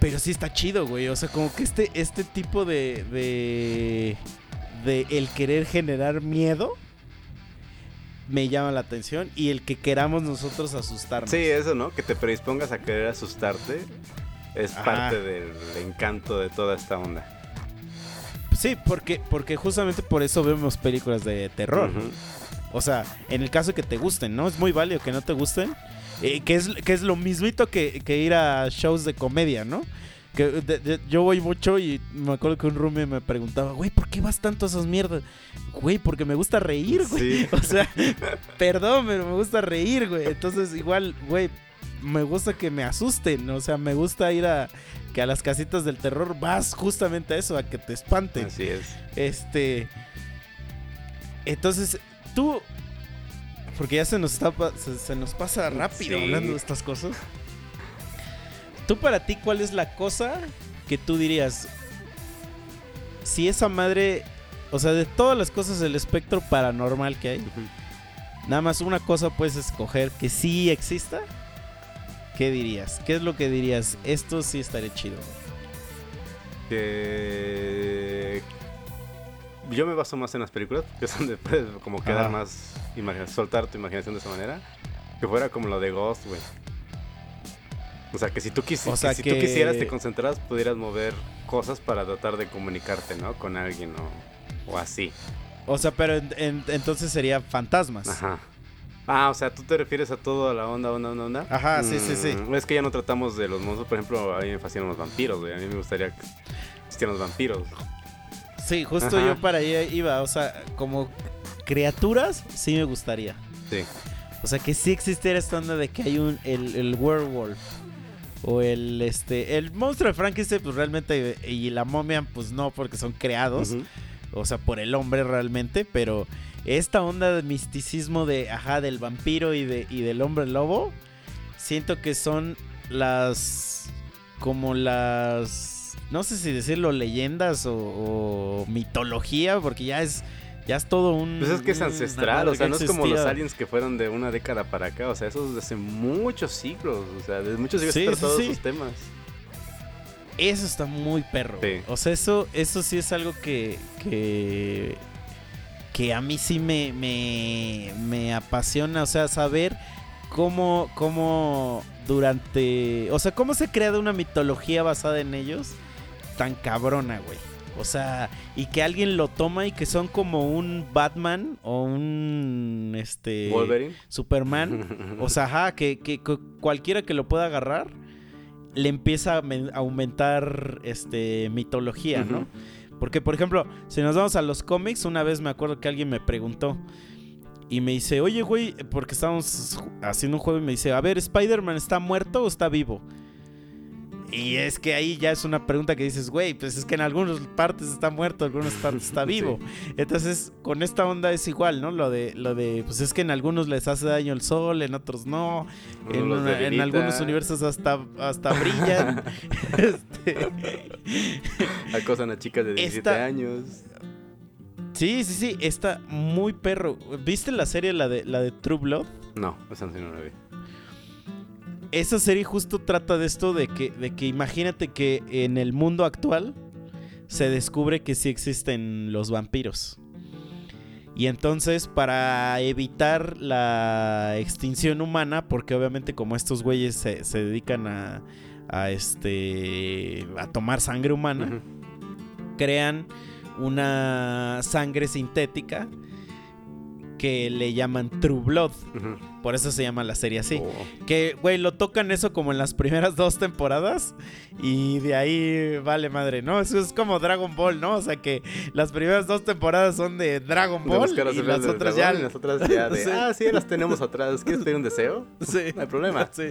Pero sí está chido, güey. O sea, como que este, este tipo de, de. de el querer generar miedo. Me llama la atención. Y el que queramos nosotros asustarnos.
Sí, eso, ¿no? Que te predispongas a querer asustarte. Es
Ajá.
parte del encanto de toda esta onda.
Sí, porque, porque justamente por eso vemos películas de terror. O sea, en el caso que te gusten, ¿no? Es muy válido que no te gusten. Eh, que, es, que es lo mismito que, que ir a shows de comedia, ¿no? Que de- de- yo voy mucho y me acuerdo que un roomie me preguntaba, güey, ¿por qué vas tanto a esas mierdas? Güey, porque me gusta reír, güey.
Sí.
O sea, perdón, pero me gusta reír, güey. Entonces, igual, güey, me gusta que me asusten. O sea, me gusta ir a que a las casitas del terror vas justamente a eso, a que te espanten.
Así es.
Este. Entonces, tú. Porque ya se nos, está, se, se nos pasa rápido
Sí.
hablando de estas cosas. Tú, para ti, ¿cuál es la cosa que tú dirías? Si esa madre. O sea, de todas las cosas del espectro paranormal que hay, nada más una cosa puedes escoger que sí exista. ¿Qué dirías? ¿Qué es lo que dirías? Esto sí estaría chido.
Que yo me baso más en las películas, que es donde puedes como quedar más soltar tu imaginación de esa manera. Que fuera como lo de Ghost, güey. O sea, que si tú, quisi-
O sea,
que si tú
que-
quisieras, te concentraras, pudieras mover cosas para tratar de comunicarte, ¿no? Con alguien o, o así.
O sea, pero en- en- entonces sería fantasmas.
Ajá. Ah, o sea, tú te refieres a toda la onda, onda, onda, onda.
Ajá, sí, sí, sí.
Mm, Es que ya no tratamos de los monstruos, por ejemplo, a mí me fascinan los vampiros, güey. A mí me gustaría que existieran los vampiros.
Sí, justo
Ajá.
yo para allá iba. O sea, como criaturas, sí me gustaría.
Sí.
O sea, que sí existiera esta onda de que hay un. El, el werewolf. O el este. El monstruo de Frankenstein, pues realmente. Y la momia, pues no, porque son creados. O sea, por el hombre realmente. Pero esta onda de misticismo de. Ajá, del vampiro y, de, y del hombre lobo. Siento que son las. Como las. No sé si decirlo leyendas o, o mitología, porque ya es. Ya es todo un.
Pues es que es ancestral, o sea, no es como los aliens que fueron de una década para acá, o sea, eso es de hace muchos siglos, o sea, desde muchos siglos
Sí, sí,
tratado
sí.
esos temas.
Eso está muy perro. O sea, eso, eso sí es algo que. que. que a mí sí me. me, me apasiona. O sea, saber cómo. cómo durante. O sea, cómo se ha creado una mitología basada en ellos. Tan cabrona, güey. O sea, y que alguien lo toma y que son como un Batman o un. Este.
Wolverine.
Superman. O sea, ajá, que, que- que cualquiera que lo pueda agarrar le empieza a men- a aumentar este mitología, ¿no? Porque, por ejemplo, si nos vamos a los cómics, una vez me acuerdo que alguien me preguntó y me dice, oye, güey, porque estábamos haciendo un juego y me dice, a ver, ¿Spider-Man está muerto o está vivo? Y es que ahí ya es una pregunta que dices, güey, pues es que en algunas partes está muerto, en algunas partes está vivo. Entonces, con esta onda es igual, ¿no? Lo de, lo de, pues es que en algunos les hace daño el sol, en otros no. En, una- algunos universos hasta, hasta brillan. Este,
Acosan a chicas de 17
Esta-
años.
sí, sí, sí, está muy perro. ¿Viste la serie, la de, la de True Blood?
No, esa no la vi.
Esa serie justo trata de esto de que, de que imagínate que en el mundo actual se descubre que sí existen los vampiros. Y entonces para evitar la extinción humana, porque obviamente como estos güeyes se, se dedican a, a este a tomar sangre humana, crean una sangre sintética que le llaman True Blood.
Ujú.
Por eso se llama la serie así.
Oh.
Que, güey, lo tocan eso como en las primeras dos temporadas. Y de ahí vale madre, ¿no? Eso es como Dragon Ball, ¿no? O sea que las primeras dos temporadas son de Dragon Ball y las otras ya.
y las otras ya de,
Sí.
ah, sí, las tenemos atrás. ¿Quieres pedir un deseo?
Sí.
No hay problema.
Sí.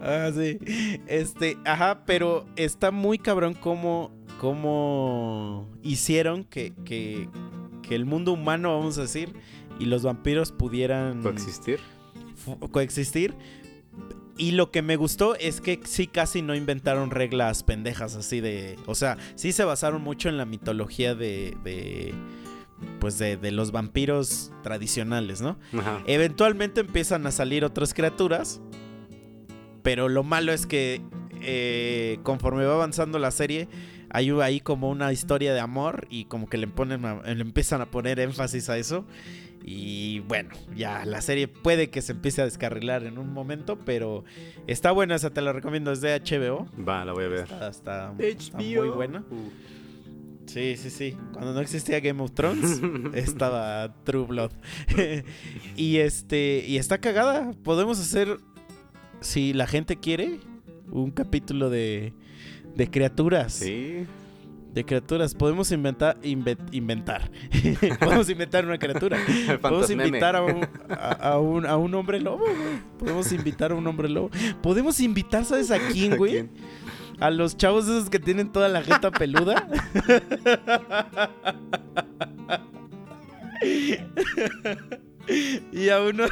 Ah, sí. Este, ajá, pero está muy cabrón cómo, cómo hicieron que, que, que el mundo humano, vamos a decir, y los vampiros pudieran
Coexistir.
Coexistir. Y lo que me gustó es que sí casi no inventaron reglas pendejas así de... O sea, sí se basaron mucho en la mitología de... de pues de, de los vampiros tradicionales, ¿no?
Ajá.
Eventualmente empiezan a salir otras criaturas. Pero lo malo es que eh, conforme va avanzando la serie, hay ahí como una historia de amor y como que le, ponen a- le empiezan a poner énfasis a eso. Y bueno, ya la serie puede que se empiece a descarrilar en un momento, pero está buena, esa te la recomiendo, es de HBO.
Va, la voy a ver.
Está, está- está muy buena. Sí, sí, sí. Cuando no existía Game of Thrones, estaba True Blood. y este, y está cagada. Podemos hacer, si la gente quiere, un capítulo de, de criaturas.
Sí.
De criaturas. Podemos inventar, inve- inventar. Podemos inventar una criatura. Podemos invitar a un, a, a un, a un hombre lobo, güey. Podemos invitar a un hombre lobo. Podemos invitar, ¿sabes a quién,
¿A
güey?
quién?
A los chavos esos que tienen toda la jeta peluda. y a uno.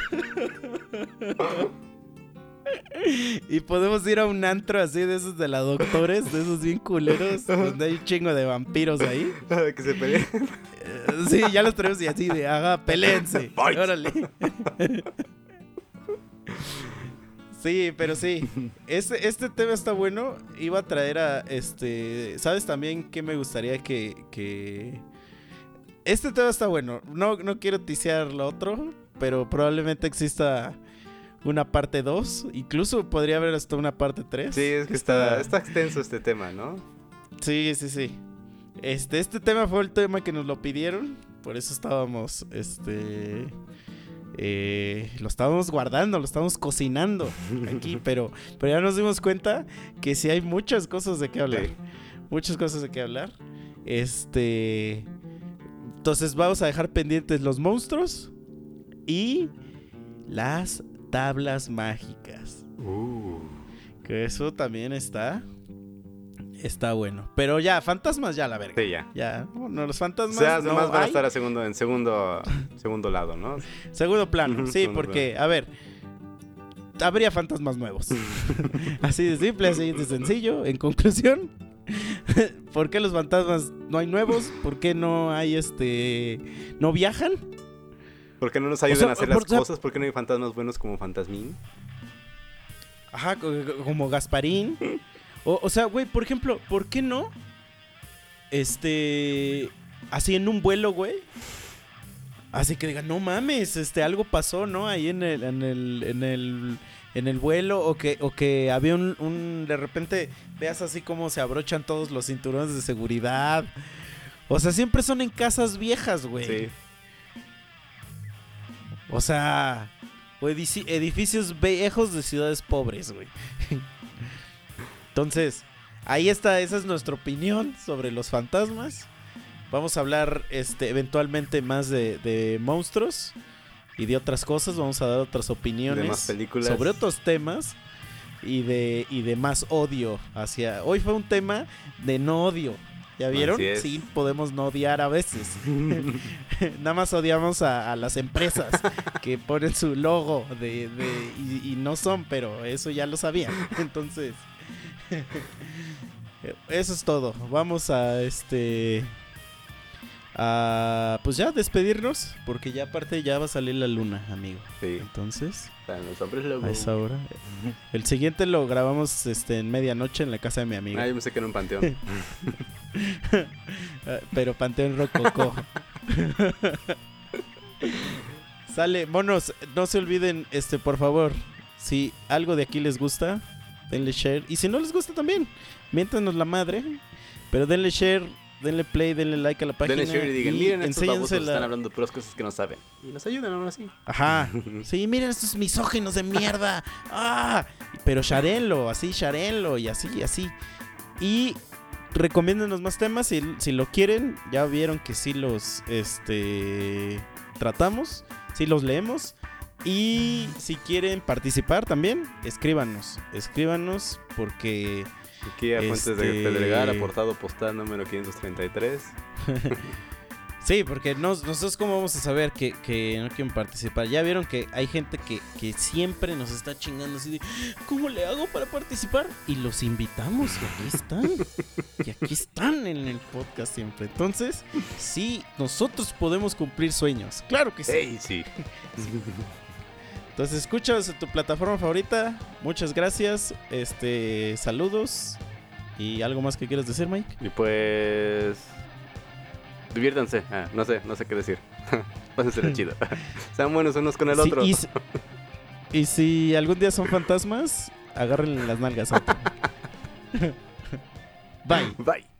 y podemos ir a un antro así de esos de la doctores, de esos bien culeros, donde hay un chingo de vampiros ahí.
que se peleen.
Eh, sí, ya los tenemos y así de, haga, pelense.
Fight.
Órale. Sí, pero sí. Este, este tema está bueno. Iba a traer a este. ¿Sabes también qué me gustaría que. que... Este tema está bueno. No, no quiero tisear lo otro. Pero probablemente exista una parte 2. Incluso podría haber hasta una parte 3.
Sí, es que está, está extenso este tema, ¿no?
Sí, sí, sí. Este, este tema fue el tema que nos lo pidieron. Por eso estábamos. Este. eh, lo estábamos guardando, lo estábamos cocinando aquí, pero, pero ya nos dimos cuenta que sí hay muchas cosas de qué hablar.
Sí.
Muchas cosas de qué hablar. Este. Entonces vamos a dejar pendientes los monstruos y las tablas mágicas.
Uh.
Que eso también está. Está bueno. Pero ya, fantasmas ya la verga.
Sí, ya.
Ya, no, los
O
fantasmas.
sea,
no
van a
hay.
estar a segundo, en segundo, segundo lado, ¿no?
Segundo plano, sí,
segundo
porque, a ver, habría fantasmas nuevos. así de simple, así de sencillo. En conclusión, ¿por qué los fantasmas no hay nuevos? ¿Por qué no hay este. no viajan?
¿Por qué no nos ayudan
sea,
a hacer
por-
las cosas? ¿Por qué no hay fantasmas buenos como Fantasmín?
Ajá, co- co- como Gasparín. O, o sea, güey, por ejemplo, ¿por qué no? Este. Así en un vuelo, güey. Así que digan, no mames, este, algo pasó, ¿no? Ahí en el, en el, en el, en el vuelo. O que, o que había un, un. De repente veas así como se abrochan todos los cinturones de seguridad. O sea, siempre son en casas viejas, güey.
Sí.
O sea, o edici- edificios viejos de ciudades pobres, güey. Entonces, ahí está, esa es nuestra opinión sobre los fantasmas. Vamos a hablar este, eventualmente más de, de monstruos y de otras cosas. Vamos a dar otras opiniones
De más películas.
sobre otros temas y de, y de más odio hacia... Hoy fue un tema de no odio. ¿Ya vieron? Sí, podemos no odiar a veces. Nada más odiamos a, a las empresas que ponen su logo de, de- y, y no son, pero eso ya lo sabían. Entonces, eso es todo. Vamos a este a pues ya despedirnos porque ya aparte ya va a salir la luna, amigo.
Sí.
Entonces,
los hombres
a esa hora. El siguiente lo grabamos este en medianoche en la casa de mi amigo.
Ah, yo me sé que en un panteón.
Ah, Pero Panteón Rococó. Sale, monos, no se olviden, este, por favor, si algo de aquí les gusta, denle share. Y si no les gusta también, miéntanos la madre. Pero denle share, denle play, denle like a la página.
Denle share y digan, miren, estos babosos
enséñensela-
están hablando puras cosas que no saben. Y nos ayudan aún así.
Ajá. Sí, miren estos misógenos de mierda. Ah, pero sharenlo, así, sharenlo y así, y así. Y recomiéndenos más temas si, si lo quieren. Ya vieron que sí los este tratamos, sí los leemos. Y si quieren participar también, escríbanos. Escríbanos porque
Aquí a Fuentes de
Este-
Pedregal, aportado postal número 533.
Sí, porque nos- nosotros cómo vamos a saber que, que no quieren participar. Ya vieron que hay gente que, que siempre nos está chingando así de, ¿cómo le hago para participar? Y los invitamos y aquí están. y aquí están en el podcast siempre. Entonces, sí, nosotros podemos cumplir sueños. Claro que sí.
¡Ey, sí!
Entonces, escuchas tu plataforma favorita. Muchas gracias. Este, saludos. ¿Y algo más que quieras decir, Mike?
Y pues. Diviértanse. Ah, no sé, no sé qué decir. Pásenselo chido. Sean buenos unos con el
Sí,
otro.
y, si, y si algún día son fantasmas, agárrenle las nalgas. Bye.
Bye.